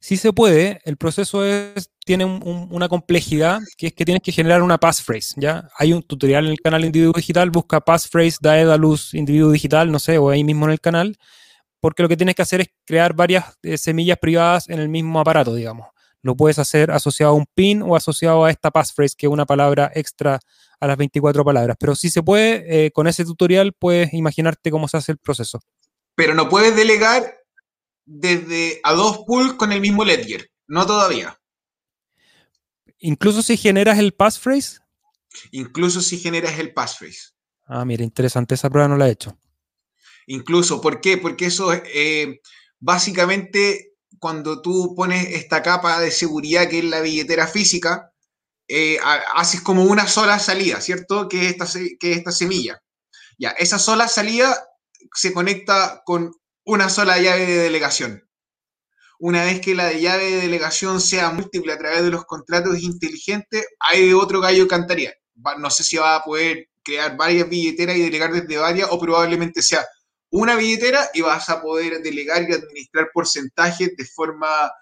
S1: Sí se puede, el proceso es, tiene una complejidad que es que tienes que generar una passphrase, ¿ya? Hay un tutorial en el canal Individuo Digital, busca passphrase Daedalus Individuo Digital, no sé, o ahí mismo en el canal, porque lo que tienes que hacer es crear varias eh, semillas privadas en el mismo aparato, digamos. Lo puedes hacer asociado a un pin o asociado a esta passphrase, que es una palabra extra a las 24 palabras. Pero sí se puede, eh, con ese tutorial puedes imaginarte cómo se hace el proceso.
S2: Pero no puedes delegar desde a dos pools con el mismo ledger. No todavía.
S1: Incluso si generas el passphrase.
S2: Incluso si generas el passphrase.
S1: Ah, mira, interesante. Esa prueba no la he hecho.
S2: Incluso, ¿por qué? Porque eso, eh, básicamente, cuando tú pones esta capa de seguridad que es la billetera física, eh, haces como una sola salida, ¿cierto? Que es, esta, que esta semilla. Ya, esa sola salida se conecta con una sola llave de delegación. Una vez que la llave de delegación sea múltiple a través de los contratos inteligentes, hay otro gallo cantaría. No sé si va a poder crear varias billeteras y delegar desde varias, o probablemente sea una billetera y vas a poder delegar y administrar porcentajes de forma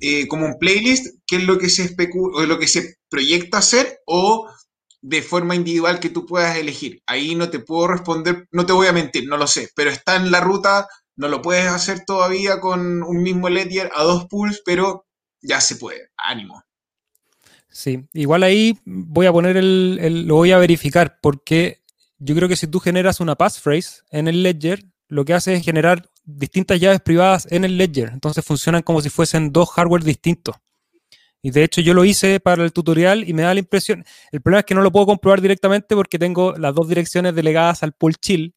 S2: eh, como un playlist, que es lo que se especula, lo que se proyecta hacer, o de forma individual que tú puedas elegir. Ahí no te puedo responder, no te voy a mentir, no lo sé, pero está en la ruta, no lo puedes hacer todavía con un mismo ledger a dos pools, pero ya se puede. Ánimo.
S1: Sí, igual ahí voy a poner el, lo voy a verificar, porque yo creo que si tú generas una passphrase en el ledger, lo que hace es generar distintas llaves privadas en el ledger. Entonces funcionan como si fuesen dos hardware distintos. Y de hecho yo lo hice para el tutorial y me da la impresión, el problema es que no lo puedo comprobar directamente porque tengo las dos direcciones delegadas al pool chill,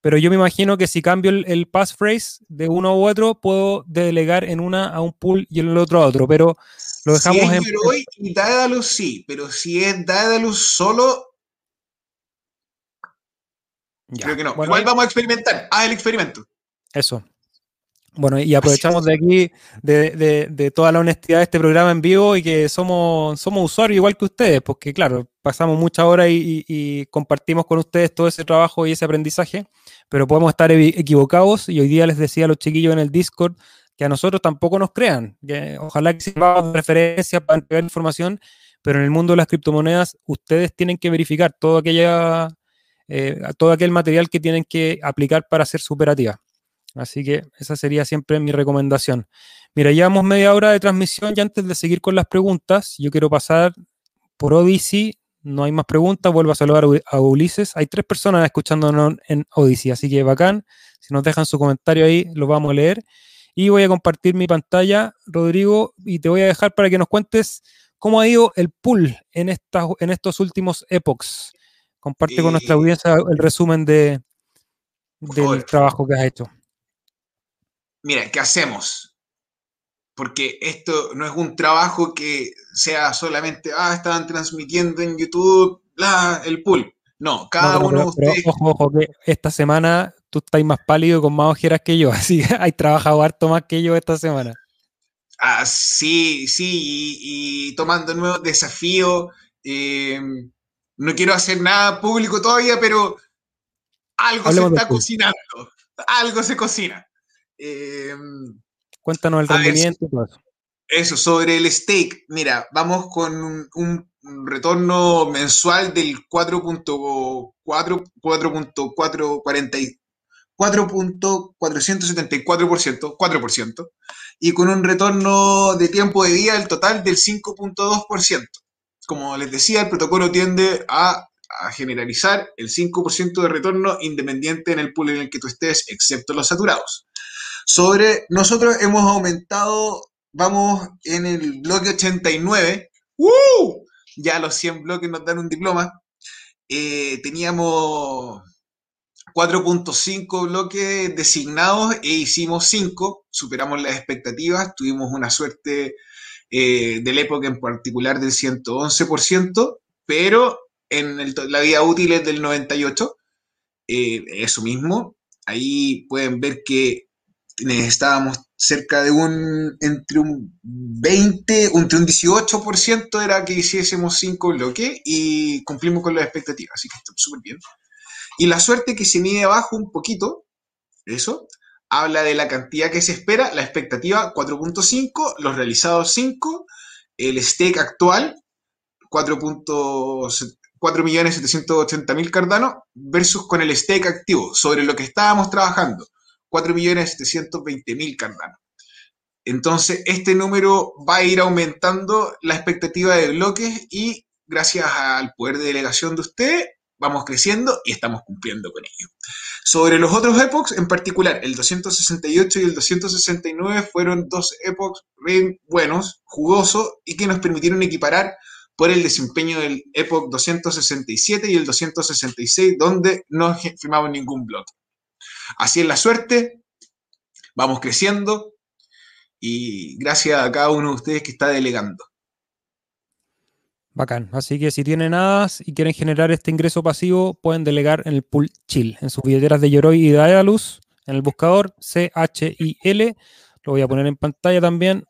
S1: pero yo me imagino que si cambio el, passphrase de uno u otro, puedo delegar en una a un pool y en el otro a otro, pero lo dejamos
S2: si
S1: es
S2: en... y Daedalus sí, pero si es Daedalus solo, creo que no. Igual vamos a experimentar, haz el experimento.
S1: Eso. Bueno, y aprovechamos de aquí, de, toda la honestidad de este programa en vivo y que somos, somos usuarios igual que ustedes, porque claro, pasamos muchas horas y, compartimos con ustedes todo ese trabajo y ese aprendizaje, pero podemos estar equivocados y hoy día les decía a los chiquillos en el Discord que a nosotros tampoco nos crean, que ojalá que sirva de referencia para entregar información, pero en el mundo de las criptomonedas ustedes tienen que verificar todo, aquella, eh, todo aquel material que tienen que aplicar para ser superativa. Así que esa sería siempre mi recomendación. Mira, llevamos media hora de transmisión y antes de seguir con las preguntas, yo quiero pasar por Odyssey. No hay más preguntas, vuelvo a saludar a Ulises. Hay tres personas escuchándonos en Odyssey, así que bacán. Si nos dejan su comentario ahí, lo vamos a leer. Y voy a compartir mi pantalla, Rodrigo, y te voy a dejar para que nos cuentes cómo ha ido el pool en, en estos últimos epochs. Comparte con nuestra audiencia el resumen de, del trabajo que has hecho
S2: mira, ¿qué hacemos? Porque esto no es un trabajo que sea solamente, ah, estaban transmitiendo en YouTube la, el pool. No, cada uno de ustedes.
S1: ojo, ojo, que esta semana tú estás más pálido con más ojeras que yo, (laughs) así que hay trabajado harto más que yo esta semana.
S2: Ah, sí, sí, y, tomando nuevos desafíos. Eh, no quiero hacer nada público todavía, pero algo se está cocinando. Algo se cocina.
S1: Em, Cuéntanos el rendimiento.
S2: eso. sobre el stake. Mira, vamos con un, retorno mensual del 4.4, 4.474%, 4%, y con un retorno de tiempo de vida el total del 5.2%. Como les decía, el protocolo tiende a, a generalizar el 5% de retorno independiente en el pool en el que tú estés, excepto los saturados. Sobre nosotros hemos aumentado, vamos en el bloque 89, ¡Uh! Ya los 100 bloques nos dan un diploma. Eh, teníamos 4.5 bloques designados e hicimos 5, superamos las expectativas, tuvimos una suerte eh, de la época en particular del 111%, pero en la vida útil es del 98%. Eh, eso mismo, ahí pueden ver que estábamos cerca de un, entre un 20, entre un 18% era que hiciésemos 5 bloques y cumplimos con las expectativas, así que está súper bien. Y la suerte que se mide abajo un poquito, eso, habla de la cantidad que se espera, la expectativa 4.5, los realizados 5, el stake actual 4.780.000 cardanos versus con el stake activo sobre lo que estábamos trabajando 4.720.000 cardanos. Entonces, este número va a ir aumentando la expectativa de bloques y gracias al poder de delegación de usted, vamos creciendo y estamos cumpliendo con ello. Sobre los otros epochs, en particular, el 268 y el 269 fueron dos epochs bien buenos, jugosos y que nos permitieron equiparar por el desempeño del Epoch 267 y el 266, donde no firmamos ningún bloque. Así es la suerte, vamos creciendo y gracias a cada uno de ustedes que está delegando.
S1: Bacán. Así que si tienen nada y quieren generar este ingreso pasivo, pueden delegar en el pool Chill, en sus billeteras de Yoroi y de Aedalus, en el buscador C-H-I-L. Lo voy a poner en pantalla también.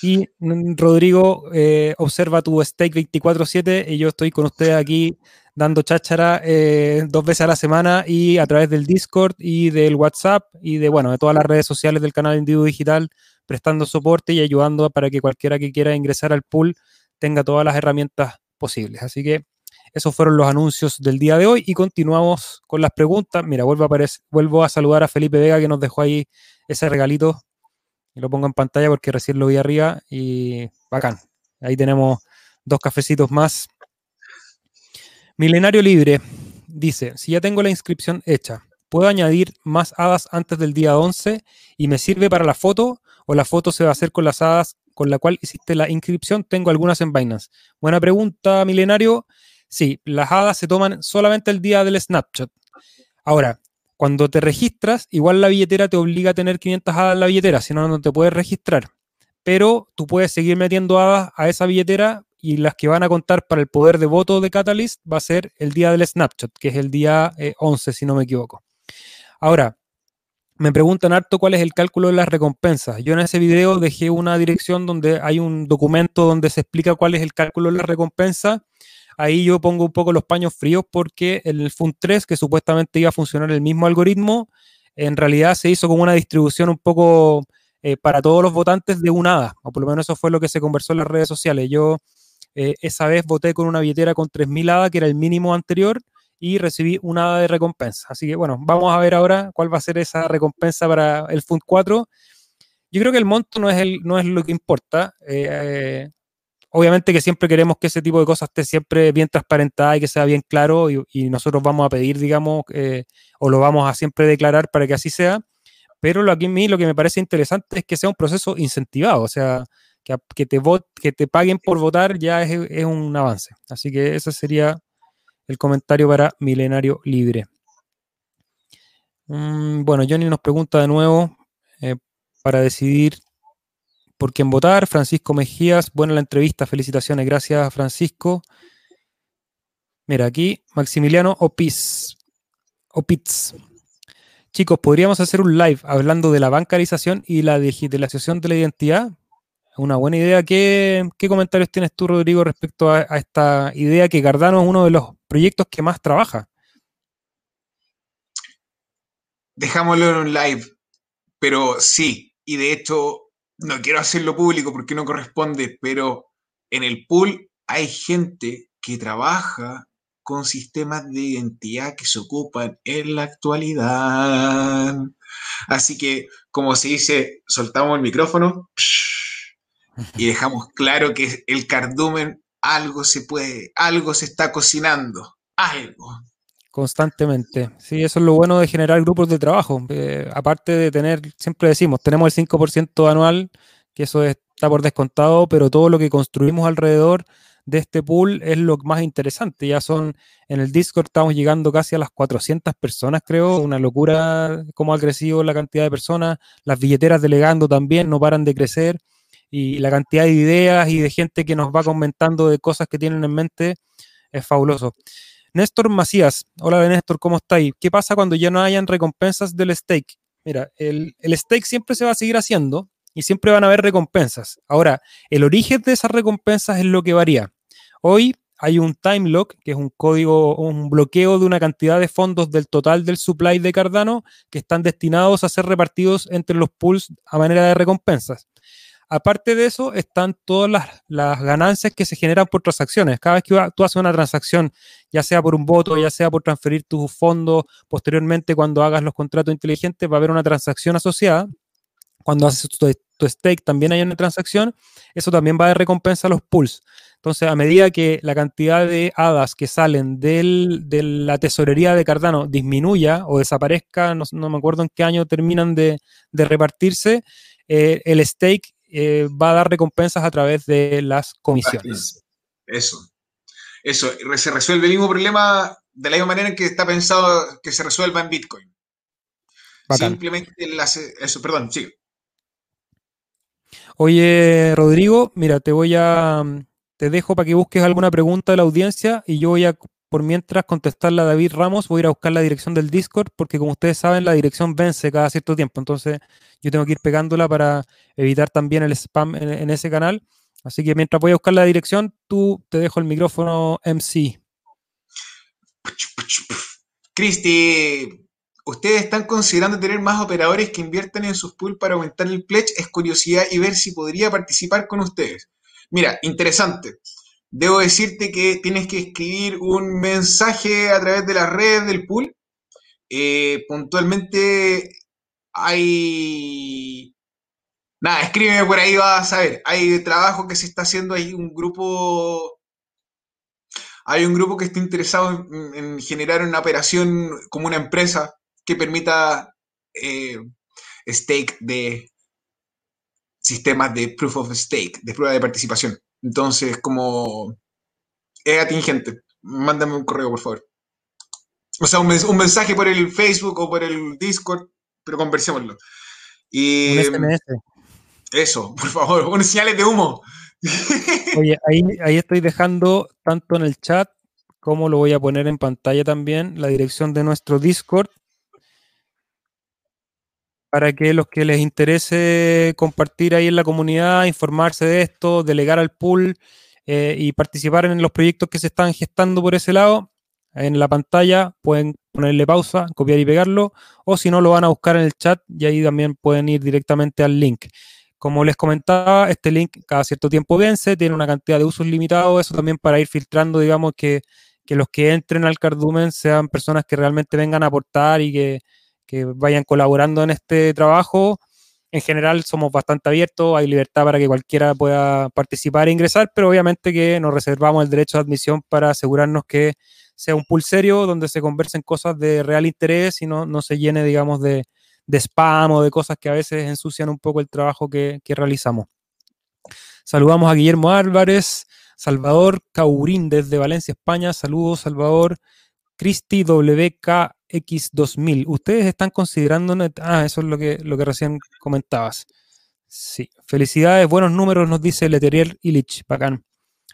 S1: Y mm, Rodrigo, eh, observa tu stake 24-7 y yo estoy con ustedes aquí dando cháchara eh, dos veces a la semana y a través del Discord y del WhatsApp y de, bueno, de todas las redes sociales del canal Individuo Digital, prestando soporte y ayudando para que cualquiera que quiera ingresar al pool tenga todas las herramientas posibles. Así que esos fueron los anuncios del día de hoy y continuamos con las preguntas. Mira, vuelvo a, vuelvo a saludar a Felipe Vega que nos dejó ahí ese regalito y lo pongo en pantalla porque recién lo vi arriba y bacán. Ahí tenemos dos cafecitos más Milenario Libre dice, si ya tengo la inscripción hecha, ¿puedo añadir más hadas antes del día 11 y me sirve para la foto o la foto se va a hacer con las hadas con la cual hiciste la inscripción? Tengo algunas en Binance. Buena pregunta, Milenario. Sí, las hadas se toman solamente el día del Snapchat. Ahora, cuando te registras, igual la billetera te obliga a tener 500 hadas en la billetera, si no, no te puedes registrar. Pero tú puedes seguir metiendo hadas a esa billetera y las que van a contar para el poder de voto de Catalyst va a ser el día del Snapchat, que es el día 11, eh, si no me equivoco. Ahora, me preguntan harto cuál es el cálculo de las recompensas. Yo en ese video dejé una dirección donde hay un documento donde se explica cuál es el cálculo de la recompensa. Ahí yo pongo un poco los paños fríos porque el Fund 3, que supuestamente iba a funcionar el mismo algoritmo, en realidad se hizo como una distribución un poco eh, para todos los votantes de un hada, o por lo menos eso fue lo que se conversó en las redes sociales. Yo eh, esa vez voté con una billetera con 3.000 hadas, que era el mínimo anterior, y recibí una hada de recompensa. Así que bueno, vamos a ver ahora cuál va a ser esa recompensa para el Fund 4. Yo creo que el monto no es, el, no es lo que importa. Eh, obviamente que siempre queremos que ese tipo de cosas esté siempre bien transparentada y que sea bien claro y, nosotros vamos a pedir, digamos, eh, o lo vamos a siempre declarar para que así sea. Pero lo, aquí a mí lo que me parece interesante es que sea un proceso incentivado, o sea, que, te, paguen por votar ya es, un avance. Así que ese sería el comentario para Milenario Libre. Mm, bueno, Johnny nos pregunta de nuevo eh, para decidir por quién votar. Francisco Mejías, buena la entrevista, felicitaciones, gracias Francisco. Mira, aquí Maximiliano Opis. Opitz. Chicos, ¿podríamos hacer un live hablando de la bancarización y la digitalización de la identidad? Una buena idea. ¿Qué, comentarios tienes tú, Rodrigo, respecto a, esta idea que Cardano es uno de los proyectos que más trabaja?
S2: Dejámoslo en un live, pero sí, y de hecho no quiero hacerlo público porque no corresponde, pero en el pool hay gente que trabaja con sistemas de identidad que se ocupan en la actualidad. Así que, como se dice, soltamos el micrófono y dejamos claro que el cardumen algo se puede, algo se está cocinando, algo.
S1: Constantemente. Sí, eso es lo bueno de generar grupos de trabajo. Eh, aparte de tener, siempre decimos, tenemos el 5% anual, que eso es está por descontado, pero todo lo que construimos alrededor de este pool es lo más interesante. Ya son, en el Discord estamos llegando casi a las 400 personas, creo, una locura cómo ha crecido la cantidad de personas, las billeteras delegando también no paran de crecer y la cantidad de ideas y de gente que nos va comentando de cosas que tienen en mente es fabuloso. Néstor Macías, hola Néstor, ¿cómo estáis? ¿Qué pasa cuando ya no hayan recompensas del stake? Mira, el, el stake siempre se va a seguir haciendo y siempre van a haber recompensas. Ahora, el origen de esas recompensas es lo que varía. Hoy hay un time lock, que es un código, un bloqueo de una cantidad de fondos del total del supply de Cardano que están destinados a ser repartidos entre los pools a manera de recompensas. Aparte de eso, están todas las, ganancias que se generan por transacciones. Cada vez que tú haces una transacción, ya sea por un voto, ya sea por transferir tus fondos, posteriormente cuando hagas los contratos inteligentes va a haber una transacción asociada. Cuando haces tu, stake también hay una transacción. Eso también va a dar recompensa a los pools. Entonces, a medida que la cantidad de hadas que salen de la tesorería de Cardano disminuya o desaparezca, no, me acuerdo en qué año terminan de, repartirse, eh, el stake eh, va a dar recompensas a través de las comisiones.
S2: Eso. Eso. Se resuelve el mismo problema de la misma manera en que está pensado que se resuelva en Bitcoin. Simplemente eso, perdón, sí.
S1: Oye, Rodrigo, mira, te voy a. Te dejo para que busques alguna pregunta de la audiencia y yo voy a, por mientras, contestarla a David Ramos. Voy a ir a buscar la dirección del Discord porque, como ustedes saben, la dirección vence cada cierto tiempo. Entonces, yo tengo que ir pegándola para evitar también el spam en, ese canal. Así que mientras voy a buscar la dirección, tú te dejo el micrófono MC.
S2: Cristi, ¿ustedes están considerando tener más operadores que inviertan en sus pools para aumentar el pledge? Es curiosidad y ver si podría participar con ustedes. Mira, interesante. Debo decirte que tienes que escribir un mensaje a través de las redes del pool. Eh, puntualmente hay... Nada, escríbeme por ahí, vas a ver. Hay trabajo que se está haciendo, hay un grupo... Hay un grupo que está interesado en, generar una operación como una empresa que permita eh, stake de sistemas de proof of stake, de prueba de participación. Entonces, como es atingente, mándame un correo, por favor. O sea, un, un mensaje por el Facebook o por el Discord pero conversémoslo. Y, Eso, por favor, unas señales de humo.
S1: Oye, ahí, ahí estoy dejando tanto en el chat como lo voy a poner en pantalla también, la dirección de nuestro Discord para que los que les interese compartir ahí en la comunidad, informarse de esto, delegar al pool eh, y participar en los proyectos que se están gestando por ese lado, en la pantalla pueden ponerle pausa, copiar y pegarlo, o si no lo van a buscar en el chat y ahí también pueden ir directamente al link. Como les comentaba, este link cada cierto tiempo vence, tiene una cantidad de usos limitados, eso también para ir filtrando, digamos, que, los que entren al cardumen sean personas que realmente vengan a aportar y que, que vayan colaborando en este trabajo. En general somos bastante abiertos, hay libertad para que cualquiera pueda participar e ingresar, pero obviamente que nos reservamos el derecho de admisión para asegurarnos que sea un pool serio donde se conversen cosas de real interés y no, no se llene, digamos, de, spam o de cosas que a veces ensucian un poco el trabajo que, realizamos. Saludamos a Guillermo Álvarez, Salvador Caurín desde Valencia, España. Saludos, Salvador. Cristi WKX2000. ¿Ustedes están considerando... Ah, eso es lo que, lo que recién comentabas. Sí. Felicidades, buenos números, nos dice Leterier Illich. Bacán.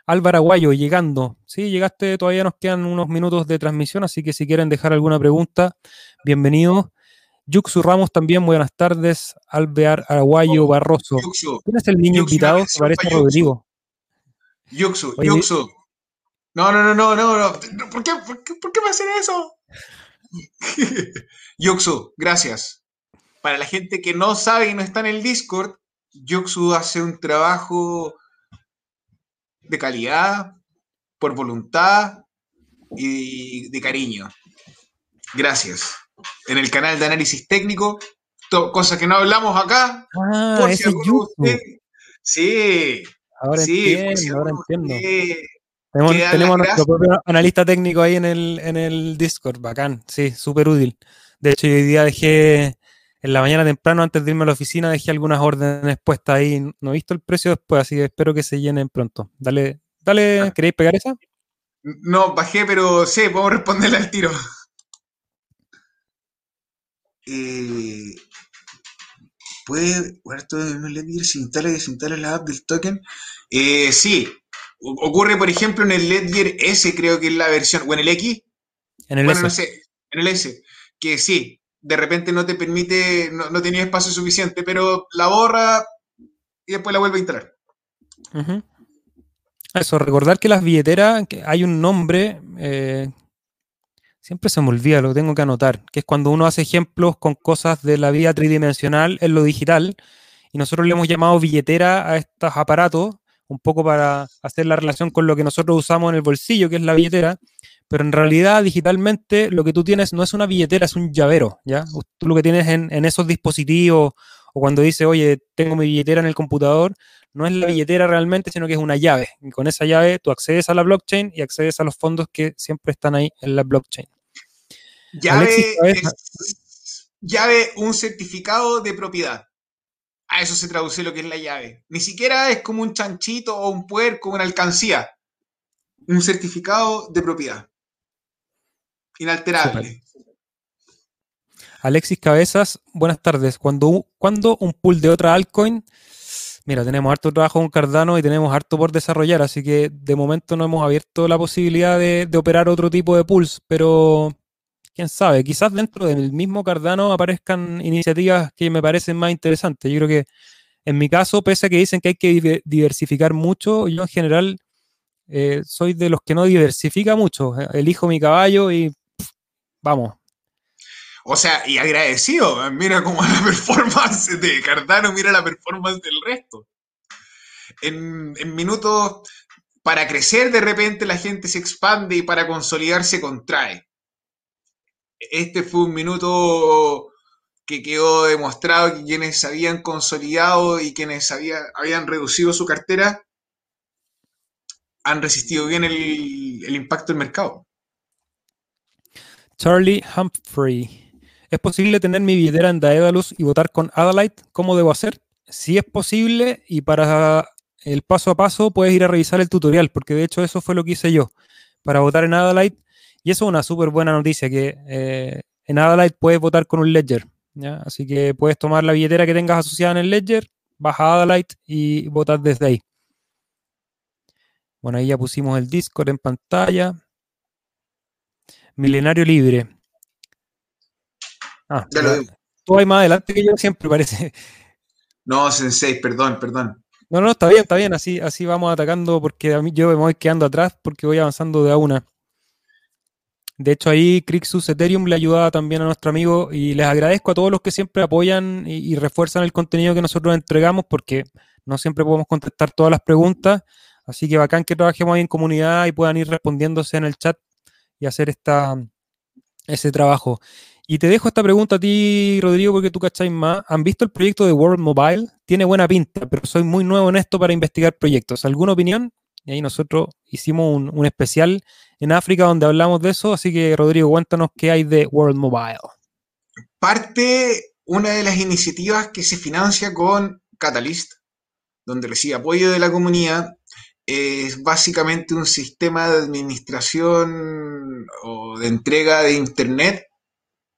S1: Álvaro Aguayo, llegando. Sí, llegaste, todavía nos quedan unos minutos de transmisión, así que si quieren dejar alguna pregunta, bienvenido. Yuxu Ramos también, buenas tardes. Alvear Aguayo oh, Barroso. ¿Quién es el niño invitado? Se parece a Rodrigo.
S2: Yuxu, Yuxu. No, no, no, no, no, no. ¿Por qué, por qué, por qué me hacen eso? (laughs) Yuxu, gracias. Para la gente que no sabe y no está en el Discord, Yuxu hace un trabajo de calidad, por voluntad y de cariño. Gracias. En el canal de análisis técnico, cosas que no hablamos acá.
S1: Ah, por si
S2: Sí.
S1: Ahora sí, entiendo, ahora entiendo. tenemos, nuestro propio analista técnico ahí en el, en el Discord, bacán, sí, súper útil. De hecho, hoy día dejé en la mañana temprano, antes de irme a la oficina, dejé algunas órdenes puestas ahí. No he visto el precio después, así que espero que se llenen pronto. Dale, dale, ah. ¿queréis pegar esa?
S2: No, bajé, pero sí, puedo responderle al tiro. Eh, ¿Puede guardar todo en el Ledger si instala y desinstala la app del token? Eh, sí. ocurre, por ejemplo, en el Ledger S, creo que es la versión, o en el X.
S1: En el
S2: bueno, S. No sé, en el S. Que sí, de repente no te permite, no, tenía espacio suficiente, pero la borra y después la vuelve a instalar.
S1: Eso, recordar que las billeteras, que hay un nombre, eh, siempre se me olvida, lo tengo que anotar, que es cuando uno hace ejemplos con cosas de la vida tridimensional en lo digital, y nosotros le hemos llamado billetera a estos aparatos, un poco para hacer la relación con lo que nosotros usamos en el bolsillo, que es la billetera, pero en realidad digitalmente lo que tú tienes no es una billetera, es un llavero, ¿ya? Tú lo que tienes en, en esos dispositivos, o cuando dice, oye, tengo mi billetera en el computador, no es la billetera realmente, sino que es una llave. Y con esa llave tú accedes a la blockchain y accedes a los fondos que siempre están ahí en la blockchain.
S2: Llave, llave un certificado de propiedad. A eso se traduce lo que es la llave. Ni siquiera es como un chanchito o un puerco, una alcancía. Un certificado de propiedad. Inalterable.
S1: Alexis Cabezas, buenas tardes. Cuando, cuando un pool de otra altcoin Mira, tenemos harto trabajo con Cardano y tenemos harto por desarrollar, así que de momento no hemos abierto la posibilidad de, operar otro tipo de pools, pero quién sabe, quizás dentro del mismo Cardano aparezcan iniciativas que me parecen más interesantes. Yo creo que en mi caso, pese a que dicen que hay que diversificar mucho, yo en general eh, soy de los que no diversifica mucho. Elijo mi caballo y vamos,
S2: o sea, y agradecido. Mira cómo la (laughs) performance de Cardano, mira la performance del resto. En, minutos, para crecer de repente la gente se expande y para consolidar se contrae. Este fue un minuto que quedó demostrado que quienes habían consolidado y quienes habían reducido su cartera han resistido bien el impacto del mercado.
S1: Charlie Humphrey ¿Es posible tener mi billetera en Daedalus y votar con Adalite? ¿Cómo debo hacer? Sí es posible y para el paso a paso puedes ir a revisar el tutorial, porque de hecho eso fue lo que hice yo para votar en Adalite. Y eso es una súper buena noticia, que eh, en Adalite puedes votar con un ledger. Así que puedes tomar la billetera que tengas asociada en el ledger, baja Adalite y votar desde ahí. Bueno, ahí ya pusimos el Discord en pantalla. Milenario Libre. Ah, ya lo Tú vas más adelante que yo siempre, parece.
S2: No, Sensei, perdón, perdón.
S1: No, no, está bien, está bien. Así, así vamos atacando porque a mí yo me voy quedando atrás porque voy avanzando de a una. De hecho, ahí Crixus Ethereum le ayudaba también a nuestro amigo y les agradezco a todos los que siempre apoyan y, y, refuerzan el contenido que nosotros entregamos porque no siempre podemos contestar todas las preguntas. Así que bacán que trabajemos ahí en comunidad y puedan ir respondiéndose en el chat y hacer esta, ese trabajo. Y te dejo esta pregunta a ti, Rodrigo, porque tú cacháis más. ¿Han visto el proyecto de World Mobile? Tiene buena pinta, pero soy muy nuevo en esto para investigar proyectos. ¿Alguna opinión? Y ahí nosotros hicimos un, especial en África donde hablamos de eso. Así que, Rodrigo, cuéntanos qué hay de World Mobile.
S2: Parte una de las iniciativas que se financia con Catalyst, donde recibe apoyo de la comunidad. Es básicamente un sistema de administración o de entrega de Internet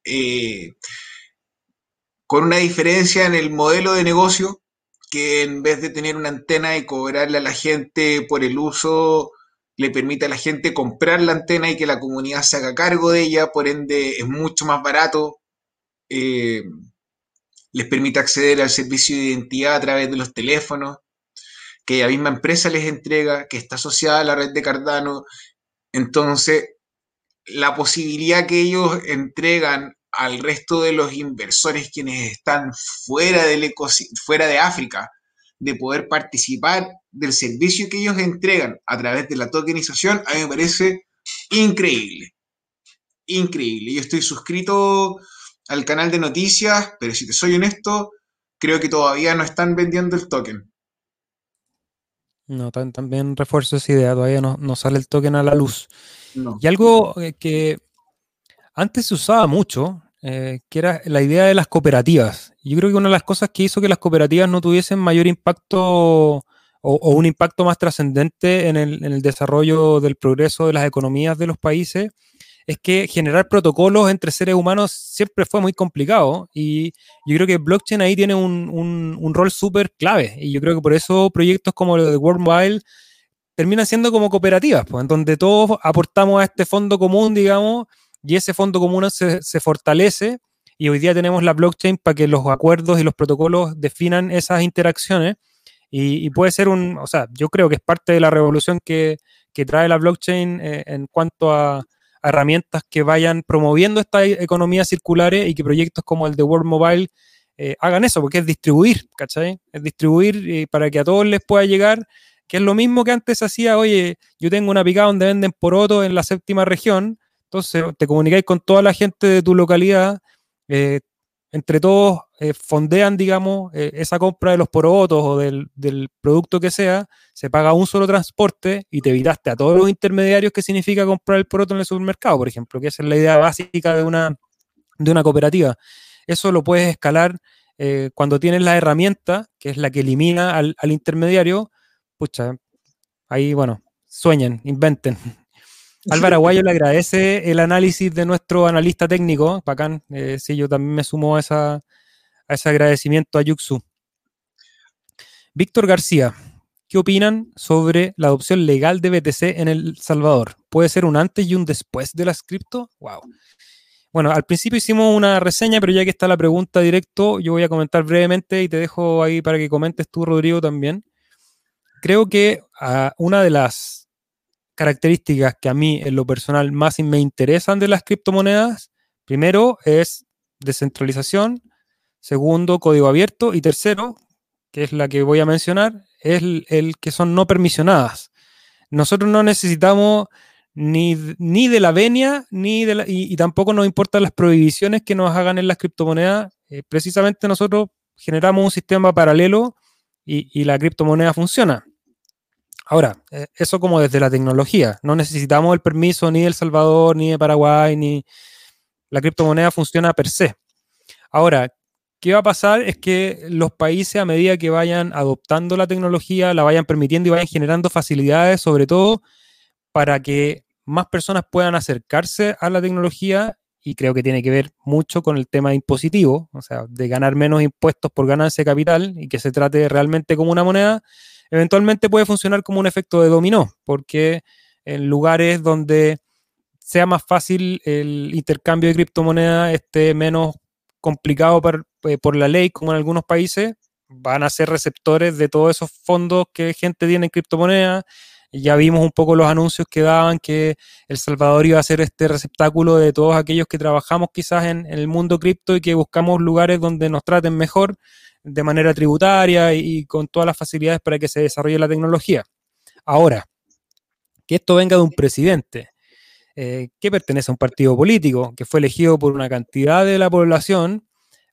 S2: eh, con una diferencia en el modelo de negocio, que en vez de tener una antena y cobrarle a la gente por el uso, le permite a la gente comprar la antena y que la comunidad se haga cargo de ella, por ende es mucho más barato, eh, les permite acceder al servicio de identidad a través de los teléfonos, que la misma empresa les entrega, que está asociada a la red de Cardano. Entonces, la posibilidad que ellos entregan al resto de los inversores quienes están fuera, del fuera de África de poder participar del servicio que ellos entregan a través de la tokenización, a mí me parece increíble. Increíble. Yo estoy suscrito al canal de noticias, pero si te soy honesto, creo que todavía no están vendiendo el token.
S1: No, también refuerzo esa idea, todavía no, sale el token a la luz. Y algo eh, que antes se usaba mucho, eh, que era la idea de las cooperativas. Yo creo que una de las cosas que hizo que las cooperativas no tuviesen mayor impacto o, un impacto más trascendente en el, desarrollo del progreso de las economías de los países es que generar protocolos entre seres humanos siempre fue muy complicado y yo creo que blockchain ahí tiene un, rol súper clave y yo creo que por eso proyectos como el de World Mobile terminan siendo como cooperativas, pues, en donde todos aportamos a este fondo común, digamos, y ese fondo común se, se fortalece y hoy día tenemos la blockchain para que los acuerdos y los protocolos definan esas interacciones y, puede ser un, o sea, yo creo que es parte de la revolución que, que trae la blockchain eh, en cuanto a, herramientas que vayan promoviendo estas economías circulares y que proyectos como el de World Mobile eh, hagan eso, porque es distribuir, ¿cachai? Es distribuir eh, para que a todos les pueda llegar, que es lo mismo que antes hacía, oye, yo tengo una picada donde venden poroto en la séptima región, entonces te comunicáis con toda la gente de tu localidad, entre todos eh, fondean, digamos, eh, esa compra de los porotos o del, producto que sea, se paga un solo transporte y te evitaste a todos los intermediarios que significa comprar el poroto en el supermercado, por ejemplo, que esa es la idea básica de una, de una cooperativa. Eso lo puedes escalar eh, cuando tienes la herramienta, que es la que elimina al, al intermediario, pucha, ahí, bueno, sueñen, inventen. Álvaro Aguayo le agradece el análisis de nuestro analista técnico, Pacán. Eh, sí, yo también me sumo a, esa, a ese agradecimiento a Yuxu. Víctor García, ¿qué opinan sobre la adopción legal de BTC en El Salvador? ¿Puede ser un antes y un después de las cripto? Wow. Bueno, al principio hicimos una reseña, pero ya que está la pregunta directo, yo voy a comentar brevemente y te dejo ahí para que comentes tú, Rodrigo, también. Creo que ah, una de las características que a mí en lo personal más me interesan de las criptomonedas, primero es descentralización, segundo código abierto y tercero, que es la que voy a mencionar, es el, que son no permisionadas. Nosotros no necesitamos ni, ni de la venia, ni de y, tampoco nos importan las prohibiciones que nos hagan en las criptomonedas. Eh, precisamente nosotros generamos un sistema paralelo y, y la criptomoneda funciona. Ahora, eh, eso como desde la tecnología. No necesitamos el permiso ni de El Salvador, ni de Paraguay, ni la criptomoneda funciona per se. Ahora, ¿qué va a pasar? Es que los países a medida que vayan adoptando la tecnología, la vayan permitiendo y vayan generando facilidades, sobre todo para que más personas puedan acercarse a la tecnología y creo que tiene que ver mucho con el tema impositivo, o sea, de ganar menos impuestos por ganancia de capital y que se trate realmente como una moneda eventualmente puede funcionar como un efecto de dominó, porque en lugares donde sea más fácil el intercambio de criptomonedas, esté menos complicado eh, por, la ley, como en algunos países, van a ser receptores de todos esos fondos que gente tiene en criptomonedas. Ya vimos un poco los anuncios que daban que El Salvador iba a ser este receptáculo de todos aquellos que trabajamos quizás en el mundo cripto y que buscamos lugares donde nos traten mejor de manera tributaria y, con todas las facilidades para que se desarrolle la tecnología. Ahora, que esto venga de un presidente eh, que pertenece a un partido político, que fue elegido por una cantidad de la población,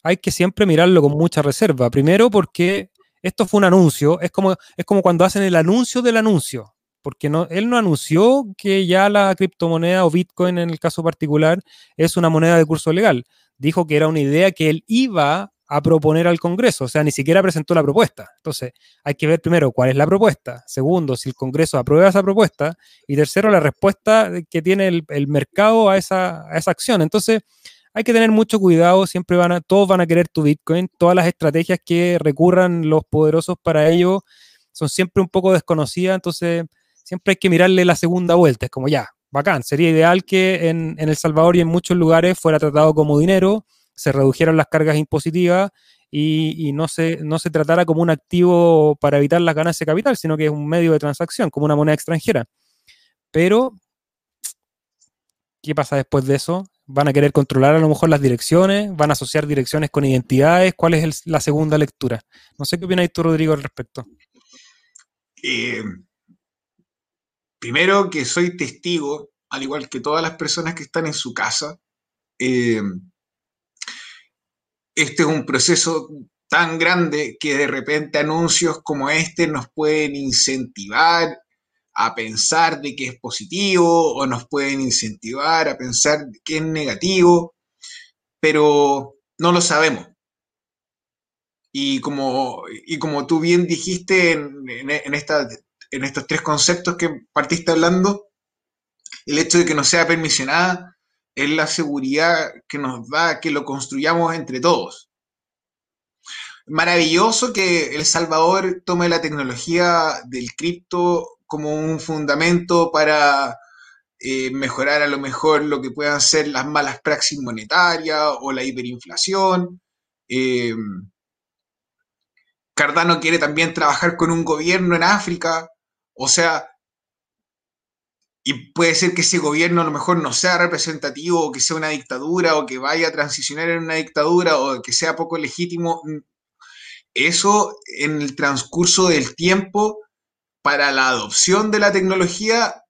S1: hay que siempre mirarlo con mucha reserva. Primero porque esto fue un anuncio, es como, es como cuando hacen el anuncio del anuncio, porque no, él no anunció que ya la criptomoneda o Bitcoin en el caso particular es una moneda de curso legal. Dijo que era una idea que él iba a proponer al Congreso, o sea, ni siquiera presentó la propuesta. Entonces, hay que ver primero cuál es la propuesta, segundo, si el Congreso aprueba esa propuesta, y tercero, la respuesta que tiene el, mercado a esa, acción. Entonces, hay que tener mucho cuidado, siempre van a, todos van a querer tu Bitcoin, todas las estrategias que recurran los poderosos para ello son siempre un poco desconocidas, entonces siempre hay que mirarle la segunda vuelta, es como ya, bacán, sería ideal que en El Salvador y en muchos lugares fuera tratado como dinero, se redujeran las cargas impositivas y, no, se, no se tratara como un activo para evitar las ganancias de capital, sino que es un medio de transacción, como una moneda extranjera. Pero, ¿qué pasa después de eso? ¿Van a querer controlar a lo mejor las direcciones? ¿Van a asociar direcciones con identidades? ¿Cuál es la segunda lectura? No sé qué opinas tú, Rodrigo, al respecto.
S2: Eh, primero que soy testigo, al igual que todas las personas que están en su casa, eh, este es un proceso tan grande que de repente anuncios como este nos pueden incentivar a pensar de que es positivo o nos pueden incentivar a pensar que es negativo. pero no lo sabemos. Y como, y como tú bien dijiste en, en, esta, en estos tres conceptos que partiste hablando, el hecho de que no sea permisionada es la seguridad que nos da que lo construyamos entre todos. Maravilloso que El Salvador tome la tecnología del cripto como un fundamento para eh, mejorar a lo mejor lo que puedan ser las malas praxis monetarias o la hiperinflación. Eh, Cardano quiere también trabajar con un gobierno en África, o sea, y puede ser que ese gobierno a lo mejor no sea representativo, o que sea una dictadura, o que vaya a transicionar en una dictadura, o que sea poco legítimo. Eso en el transcurso del tiempo, para la adopción de la tecnología,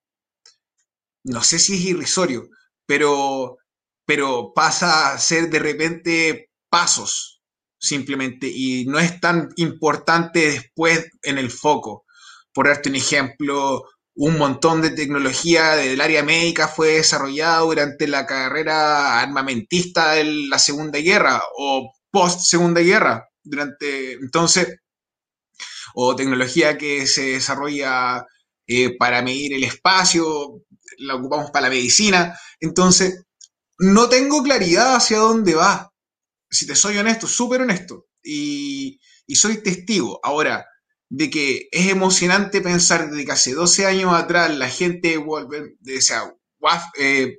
S2: no sé si es irrisorio, pero, pero pasa a ser de repente pasos, simplemente, y no es tan importante después en el foco. Por darte un ejemplo, un montón de tecnología del área médica fue desarrollada durante la carrera armamentista de la Segunda Guerra o post Segunda Guerra. Durante, entonces, o tecnología que se desarrolla eh, para medir el espacio, la ocupamos para la medicina. Entonces, no tengo claridad hacia dónde va. Si te soy honesto, súper honesto. Y, y soy testigo. Ahora, de que es emocionante pensar de que hace 12 años atrás la gente, vuelve, o sea, eh,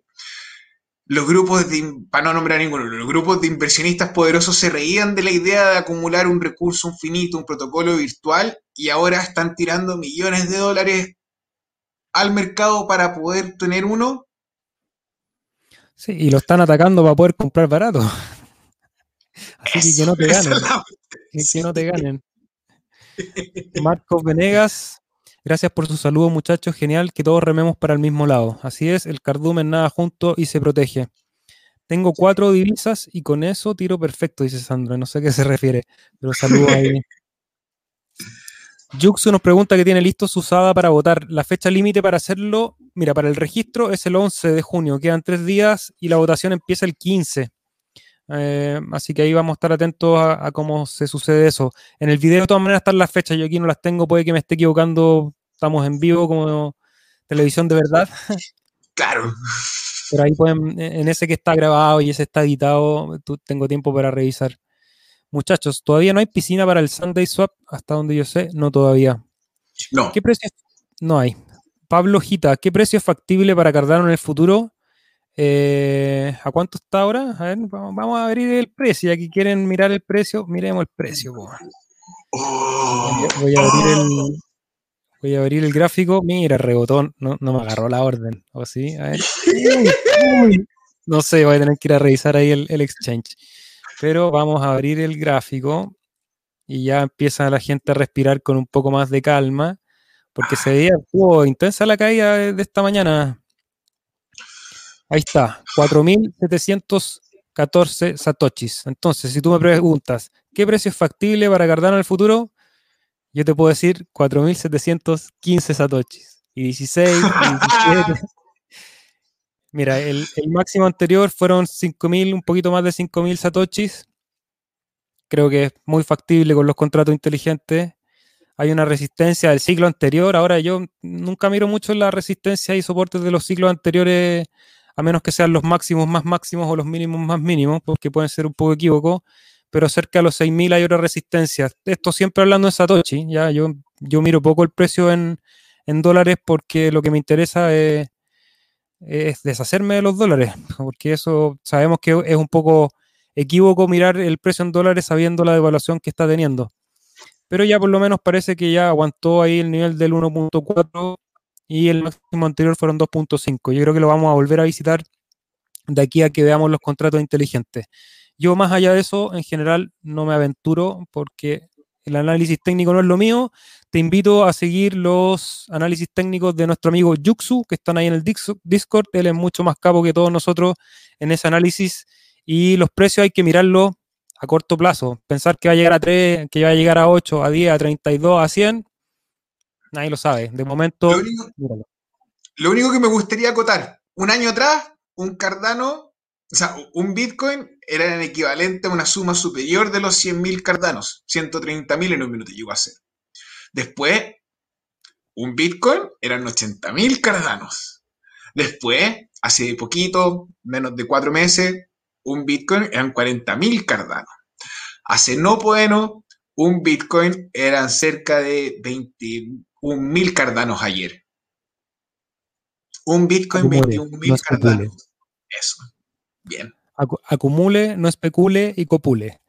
S2: los grupos de, para no nombrar ninguno, los grupos de inversionistas poderosos se reían de la idea de acumular un recurso infinito, un protocolo virtual, y ahora están tirando millones de dólares al mercado para poder tener uno.
S1: Sí, y lo están atacando para poder comprar barato. (laughs) Así que que no te ganen. (laughs) Que no te ganen. Marcos Venegas, gracias por su saludo, muchachos. Genial que todos rememos para el mismo lado. Así es, el cardumen nada junto y se protege. Tengo cuatro divisas y con eso tiro perfecto, dice Sandro. No sé a qué se refiere, pero saludo ahí. (laughs) Yuxu nos pregunta que tiene listo su usada para votar. La fecha límite para hacerlo, mira, para el registro es el 11 de junio. Quedan tres días y la votación empieza el 15. Eh, así que ahí vamos a estar atentos a, cómo se sucede eso. En el video de todas maneras están las fechas, yo aquí no las tengo, puede que me esté equivocando, estamos en vivo como televisión de verdad. (laughs)
S2: Claro.
S1: Pero ahí pueden, en ese que está grabado y ese está editado, tengo tiempo para revisar. Muchachos, todavía no hay piscina para el Sunday Swap, hasta donde yo sé, no todavía.
S2: No.
S1: ¿Qué precio? No hay. Pablo Gita, ¿qué precio es factible para Cardano en el futuro? Eh, ¿A cuánto está ahora? A ver, vamos a abrir el precio. Aquí quieren mirar el precio, miremos el precio.
S2: Oh.
S1: voy, a abrir el, voy a abrir el gráfico. Mira, rebotón. No, me agarró la orden. ¿O sí? A ver. No sé, voy a tener que ir a revisar ahí el, exchange. Pero vamos a abrir el gráfico y ya empieza la gente a respirar con un poco más de calma. Porque se veía intensa la caída de esta mañana. Ahí está, 4.714 satoshis. Entonces, si tú me preguntas, ¿qué precio es factible para Cardano en el futuro? Yo te puedo decir 4.715 satoshis. Y 16, 17. (laughs) Mira, el, máximo anterior fueron 5.000, un poquito más de 5.000 satoshis. Creo que es muy factible con los contratos inteligentes. Hay una resistencia del ciclo anterior. Ahora yo nunca miro mucho la resistencia y soportes de los ciclos anteriores a menos que sean los máximos más máximos o los mínimos más mínimos, porque pueden ser un poco equívocos, pero cerca de los 6.000 hay otra resistencia. Esto siempre hablando de Satoshi, ya yo, yo miro poco el precio en, dólares porque lo que me interesa es, deshacerme de los dólares, porque eso sabemos que es un poco equívoco mirar el precio en dólares sabiendo la devaluación que está teniendo. Pero ya por lo menos parece que ya aguantó ahí el nivel del 1.4 y el máximo anterior fueron 2.5. Yo creo que lo vamos a volver a visitar de aquí a que veamos los contratos inteligentes. Yo más allá de eso, en general, no me aventuro porque el análisis técnico no es lo mío. Te invito a seguir los análisis técnicos de nuestro amigo Yuxu, que están ahí en el Discord. Él es mucho más capo que todos nosotros en ese análisis. Y los precios hay que mirarlos a corto plazo. Pensar que va a llegar a 3, que va a llegar a 8, a 10, a 32, a 100, Nadie lo sabe. De momento.
S2: Lo único, que me gustaría acotar, un año atrás, un Cardano O sea, un Bitcoin era el equivalente a una suma superior de los 100.000 cardanos. 130.000 en un minuto llegó a ser. Después, un Bitcoin eran 80.000 cardanos. Después, hace poquito, menos de cuatro meses, un Bitcoin eran 40.000 cardanos. Hace no bueno, un Bitcoin eran cerca de 21.000 cardanos ayer. Un Bitcoin, 21.000 cardanos. Eso. Bien.
S1: acumule, no especule y copule.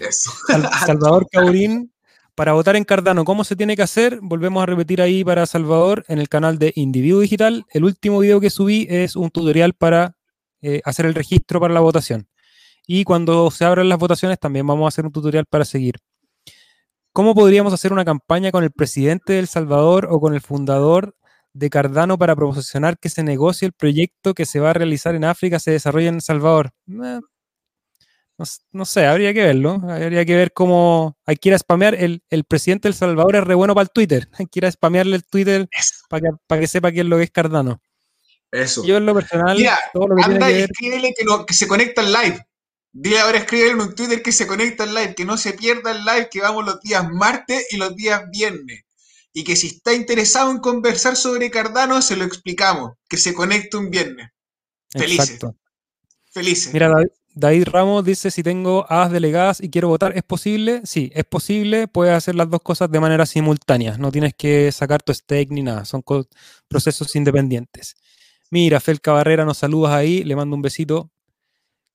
S1: Eso. (laughs) Salvador Caurín, para votar en Cardano, ¿cómo se tiene que hacer? Volvemos a repetir ahí para Salvador en el canal de Individuo Digital. El último video que subí es un tutorial para eh, hacer el registro para la votación. Y cuando se abran las votaciones también vamos a hacer un tutorial para seguir. ¿Cómo podríamos hacer una campaña con el presidente de El Salvador o con el fundador de Cardano para promocionar que se negocie el proyecto que se va a realizar en África se desarrolla en El Salvador? Eh, no, sé, habría que verlo. Habría que ver cómo hay que ir a spamear. El, presidente del Salvador es re bueno para el Twitter. (laughs) Hay que ir a spamearle el Twitter para que, para que sepa quién es lo que es Cardano.
S2: Eso.
S1: Yo en lo personal.
S2: todo lo que anda y escríbele que, que, se conecta al live. Dile ahora, escríbele en un Twitter que se conecta al live, que no se pierda el live, que vamos los días martes y los días viernes. Y que si está interesado en conversar sobre Cardano, se lo explicamos. Que se conecte un viernes. Felices. Felices.
S1: Mira, David, David Ramos dice, si tengo hadas delegadas y quiero votar, ¿es posible? Sí, es posible. Puedes hacer las dos cosas de manera simultánea. No tienes que sacar tu stake ni nada. Son procesos independientes. Mira, Felca Barrera nos saludas ahí. Le mando un besito.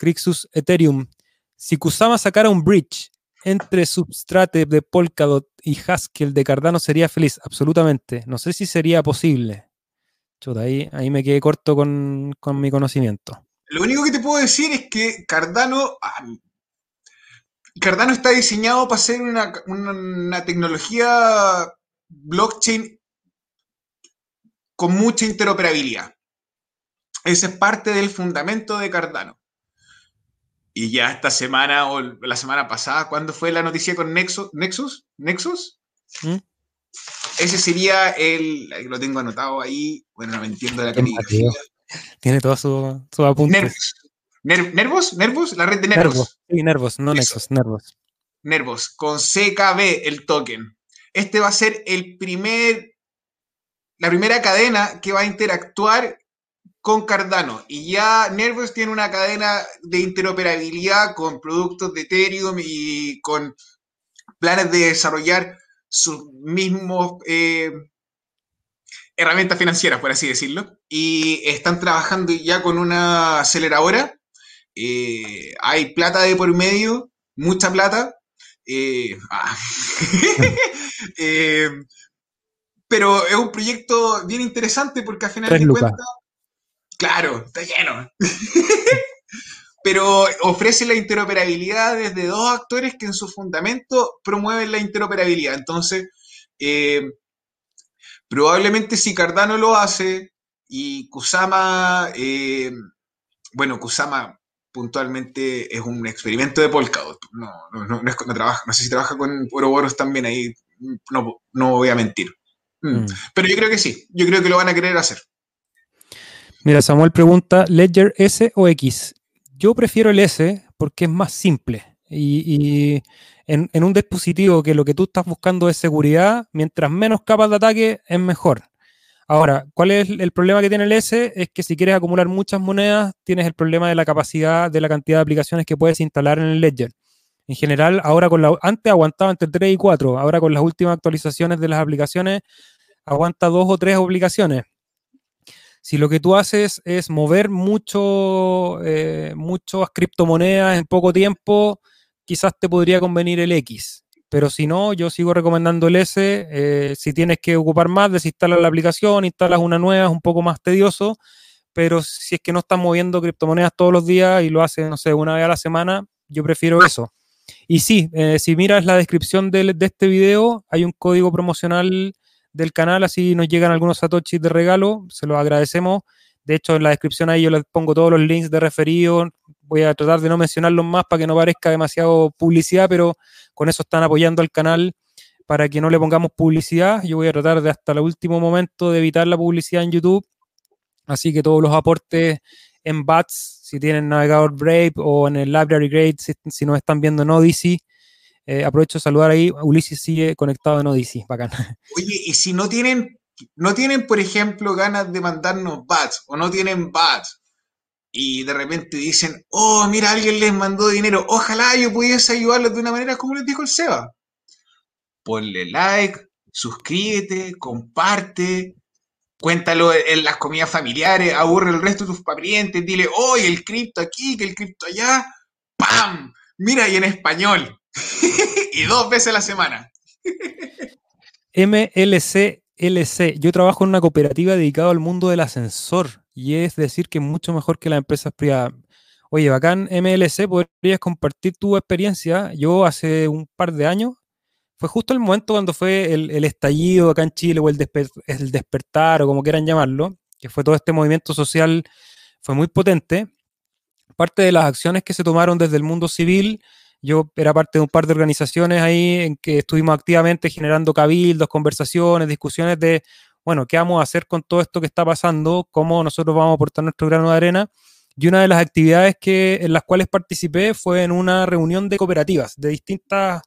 S1: Crixus Ethereum. Si Kusama sacara un bridge entre Substrate de Polkadot y Haskell de Cardano, sería feliz. Absolutamente. No sé si sería posible. Chuta, ahí, ahí me quedé corto con, con mi conocimiento.
S2: Lo único que te puedo decir es que Cardano, ah, Cardano está diseñado para ser una, tecnología blockchain con mucha interoperabilidad. Ese es parte del fundamento de Cardano. Y ya esta semana o la semana pasada, ¿cuándo fue la noticia con Nexus? ¿Nexus? ¿Nexus? ¿Mm? Ese sería el. Lo tengo anotado ahí. Bueno, no me entiendo la caligrafía.
S1: Tiene todos sus su apuntes.
S2: Nervos. ¿Nervos? La red de Nervos.
S1: Sí, Nervos, no Nexos, Nervos.
S2: Nervos, con CKB el token. Este va a ser el primer, la primera cadena que va a interactuar con Cardano. Y ya Nervos tiene una cadena de interoperabilidad con productos de Ethereum y con planes de desarrollar sus mismos eh, herramientas financieras, por así decirlo, y están trabajando ya con una aceleradora. Eh, hay plata de por medio, mucha plata. Eh, (laughs) ah. (laughs) pero es un proyecto bien interesante porque al final de cuentas, claro, está lleno. (laughs) pero ofrece la interoperabilidad desde dos actores que en su fundamento promueven la interoperabilidad. Entonces, Probablemente si Cardano lo hace y Kusama, eh, bueno, Kusama puntualmente es un experimento de Polkadot. No, no, no, trabaja, no sé si trabaja con Ouroboros también ahí, no, no voy a mentir. Mm. Mm. Pero yo creo que sí, yo creo que lo van a querer hacer.
S1: Mira, Samuel pregunta, ¿Ledger S o X? Yo prefiero el S porque es más simple. Y, en, un dispositivo que lo que tú estás buscando es seguridad, mientras menos capas de ataque es mejor. Ahora, ¿cuál es el problema que tiene el S? Es que si quieres acumular muchas monedas, tienes el problema de la capacidad, de la cantidad de aplicaciones que puedes instalar en el Ledger. En general, ahora con la, antes aguantaba entre 3 y 4, ahora con las últimas actualizaciones de las aplicaciones, aguanta dos o tres aplicaciones. Si lo que tú haces es mover mucho, eh, muchas criptomonedas en poco tiempo, quizás te podría convenir el X. Pero si no, yo sigo recomendando el S. Eh, si tienes que ocupar más, desinstalas la aplicación, instalas una nueva, es un poco más tedioso. Pero si es que no estás moviendo criptomonedas todos los días y lo haces, no sé, una vez a la semana, yo prefiero eso. Y sí, eh, si miras la descripción de, de, este video, hay un código promocional del canal, así nos llegan algunos satoshis de regalo, se los agradecemos. De hecho, en la descripción ahí yo les pongo todos los links de referido. Voy a tratar de no mencionarlos más para que no parezca demasiado publicidad, pero con eso están apoyando al canal para que no le pongamos publicidad. Yo voy a tratar de hasta el último momento de evitar la publicidad en YouTube. Así que todos los aportes en BATS, si tienen navegador Brave o en el Library Grade, si, si nos están viendo en Odyssey. Eh, aprovecho de saludar ahí. Ulises sigue conectado en Odyssey, bacán. (laughs)
S2: Oye, y si no tienen, no tienen, por ejemplo, ganas de mandarnos bats o no tienen bats y de repente dicen, oh, mira, alguien les mandó dinero, ojalá yo pudiese ayudarlos de una manera como les dijo el Seba. Ponle like, suscríbete, comparte, cuéntalo en las comidas familiares, aburre el resto de tus parientes, dile, oh, el cripto aquí, que el cripto allá, ¡pam! Mira, y en español. (laughs) y dos veces a la semana.
S1: MLC LC. Yo trabajo en una cooperativa dedicada al mundo del ascensor y es decir que es mucho mejor que las empresas privadas. Oye, bacán MLC, ¿podrías compartir tu experiencia? Yo hace un par de años, fue justo el momento cuando fue el, estallido acá en Chile o el, el despertar o como quieran llamarlo, que fue todo este movimiento social, fue muy potente. Parte de las acciones que se tomaron desde el mundo civil, yo era parte de un par de organizaciones ahí en que estuvimos activamente generando cabildos, conversaciones, discusiones de, bueno, ¿qué vamos a hacer con todo esto que está pasando? ¿Cómo nosotros vamos a aportar nuestro grano de arena? Y una de las actividades que, en las cuales participé fue en una reunión de cooperativas de distintas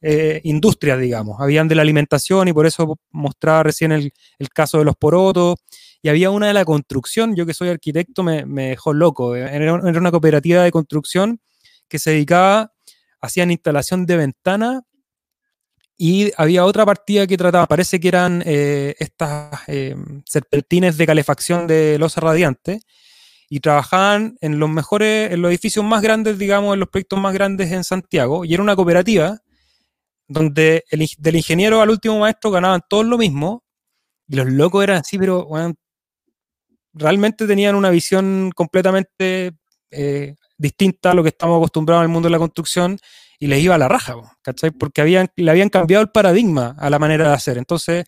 S1: eh, industrias, digamos. Habían de la alimentación y por eso mostraba recién el, caso de los porotos. Y había una de la construcción, yo que soy arquitecto me dejó loco. Era una cooperativa de construcción que se dedicaba hacían instalación de ventana y había otra partida que trataba, parece que eran eh, estas eh, serpentines de calefacción de losa radiante, y trabajaban en los mejores, en los edificios más grandes, digamos, en los proyectos más grandes en Santiago, y era una cooperativa donde el, del ingeniero al último maestro ganaban todos lo mismo, y los locos eran así, pero realmente tenían una visión completamente eh, distinta a lo que estamos acostumbrados en el mundo de la construcción y les iba a la raja, ¿cachai? Porque habían, le habían cambiado el paradigma a la manera de hacer. Entonces,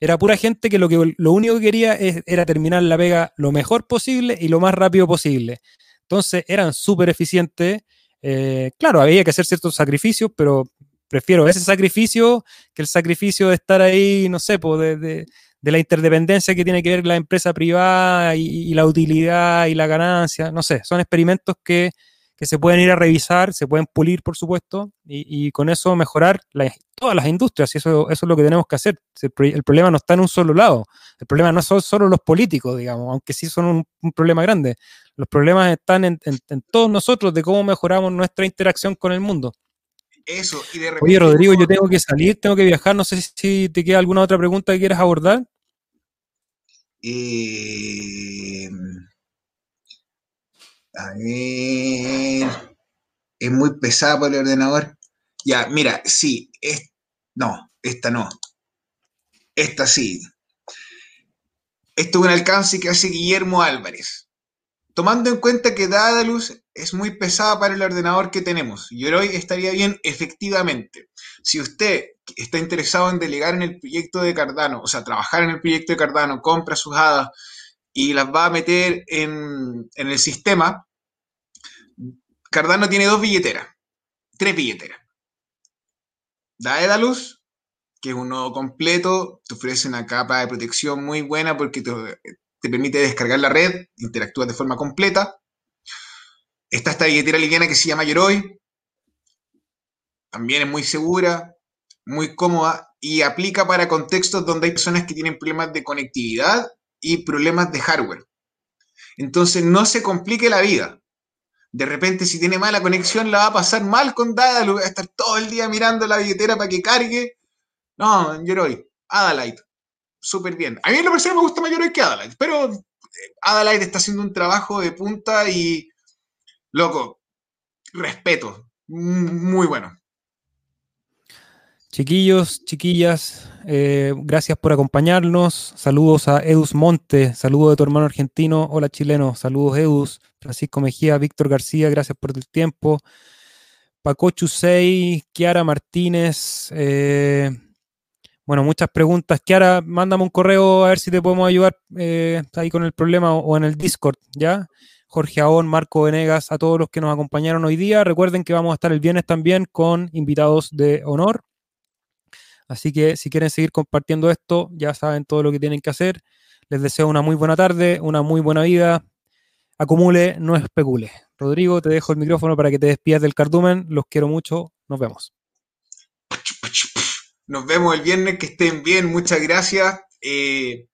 S1: era pura gente que lo, que, lo único que quería era terminar la pega lo mejor posible y lo más rápido posible. Entonces, eran súper eficientes. Eh, claro, había que hacer ciertos sacrificios, pero prefiero ese sacrificio que el sacrificio de estar ahí, no sé, pues de la interdependencia que tiene que ver la empresa privada y, la utilidad y la ganancia. No sé, son experimentos que, se pueden ir a revisar, se pueden pulir, por supuesto, y, con eso mejorar todas las industrias. Y eso, eso es lo que tenemos que hacer. El, problema no está en un solo lado. El problema no son solo los políticos, digamos, aunque sí son un, problema grande. Los problemas están en, todos nosotros de cómo mejoramos nuestra interacción con el mundo.
S2: Eso, y
S1: de repente. Oye, Rodrigo, yo tengo que salir, tengo que viajar. No sé si te queda alguna otra pregunta que quieras abordar.
S2: Eh, a ver. Es muy pesada para el ordenador. Ya, mira, sí. Es, no, esta no. Esta sí. Esto es un alcance que hace Guillermo Álvarez. Tomando en cuenta que Dadalus es muy pesada para el ordenador que tenemos, hoy estaría bien efectivamente. Si usted está interesado en delegar en el proyecto de Cardano, o sea, trabajar en el proyecto de Cardano, compra sus hadas y las va a meter en, el sistema, Cardano tiene dos billeteras, tres billeteras. Daedalus, que es un nodo completo, te ofrece una capa de protección muy buena porque te, te permite descargar la red, interactúa de forma completa. Está esta billetera liviana que se llama Yoroi. También es muy segura, muy cómoda y aplica para contextos donde hay personas que tienen problemas de conectividad y problemas de hardware. Entonces no se complique la vida. De repente si tiene mala conexión la va a pasar mal con Dada, va a estar todo el día mirando la billetera para que cargue. No, Yoroi, Adalite súper bien. A mí en lo personal me gusta mayor que Adelaide, pero eh, Adelaide está haciendo un trabajo de punta y, loco, respeto, muy bueno.
S1: Chiquillos, chiquillas, eh, gracias por acompañarnos. Saludos a Edus Monte, saludos de tu hermano argentino. Hola chileno, saludos Edus. Francisco Mejía, Víctor García, gracias por el tiempo. Paco Chusei, Kiara Martínez, eh, bueno, muchas preguntas. Kiara, mándame un correo a ver si te podemos ayudar eh, ahí con el problema o, en el Discord, ¿ya? Jorge Aón, Marco Venegas, a todos los que nos acompañaron hoy día. Recuerden que vamos a estar el viernes también con invitados de honor. Así que si quieren seguir compartiendo esto, ya saben todo lo que tienen que hacer. Les deseo una muy buena tarde, una muy buena vida. acumule, no especule. Rodrigo, te dejo el micrófono para que te despidas del cardumen. Los quiero mucho. Nos vemos.
S2: Nos vemos el viernes. Que estén bien. Muchas gracias. Eh,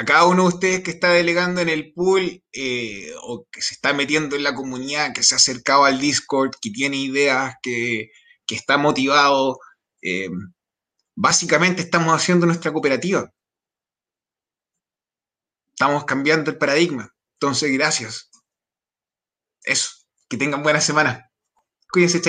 S2: a cada uno de ustedes que está delegando en el pool eh, o que se está metiendo en la comunidad, que se ha acercado al Discord, que tiene ideas, que, está motivado. Eh, básicamente estamos haciendo nuestra cooperativa. Estamos cambiando el paradigma. Entonces, gracias. Eso. Que tengan buena semana. Cuídense,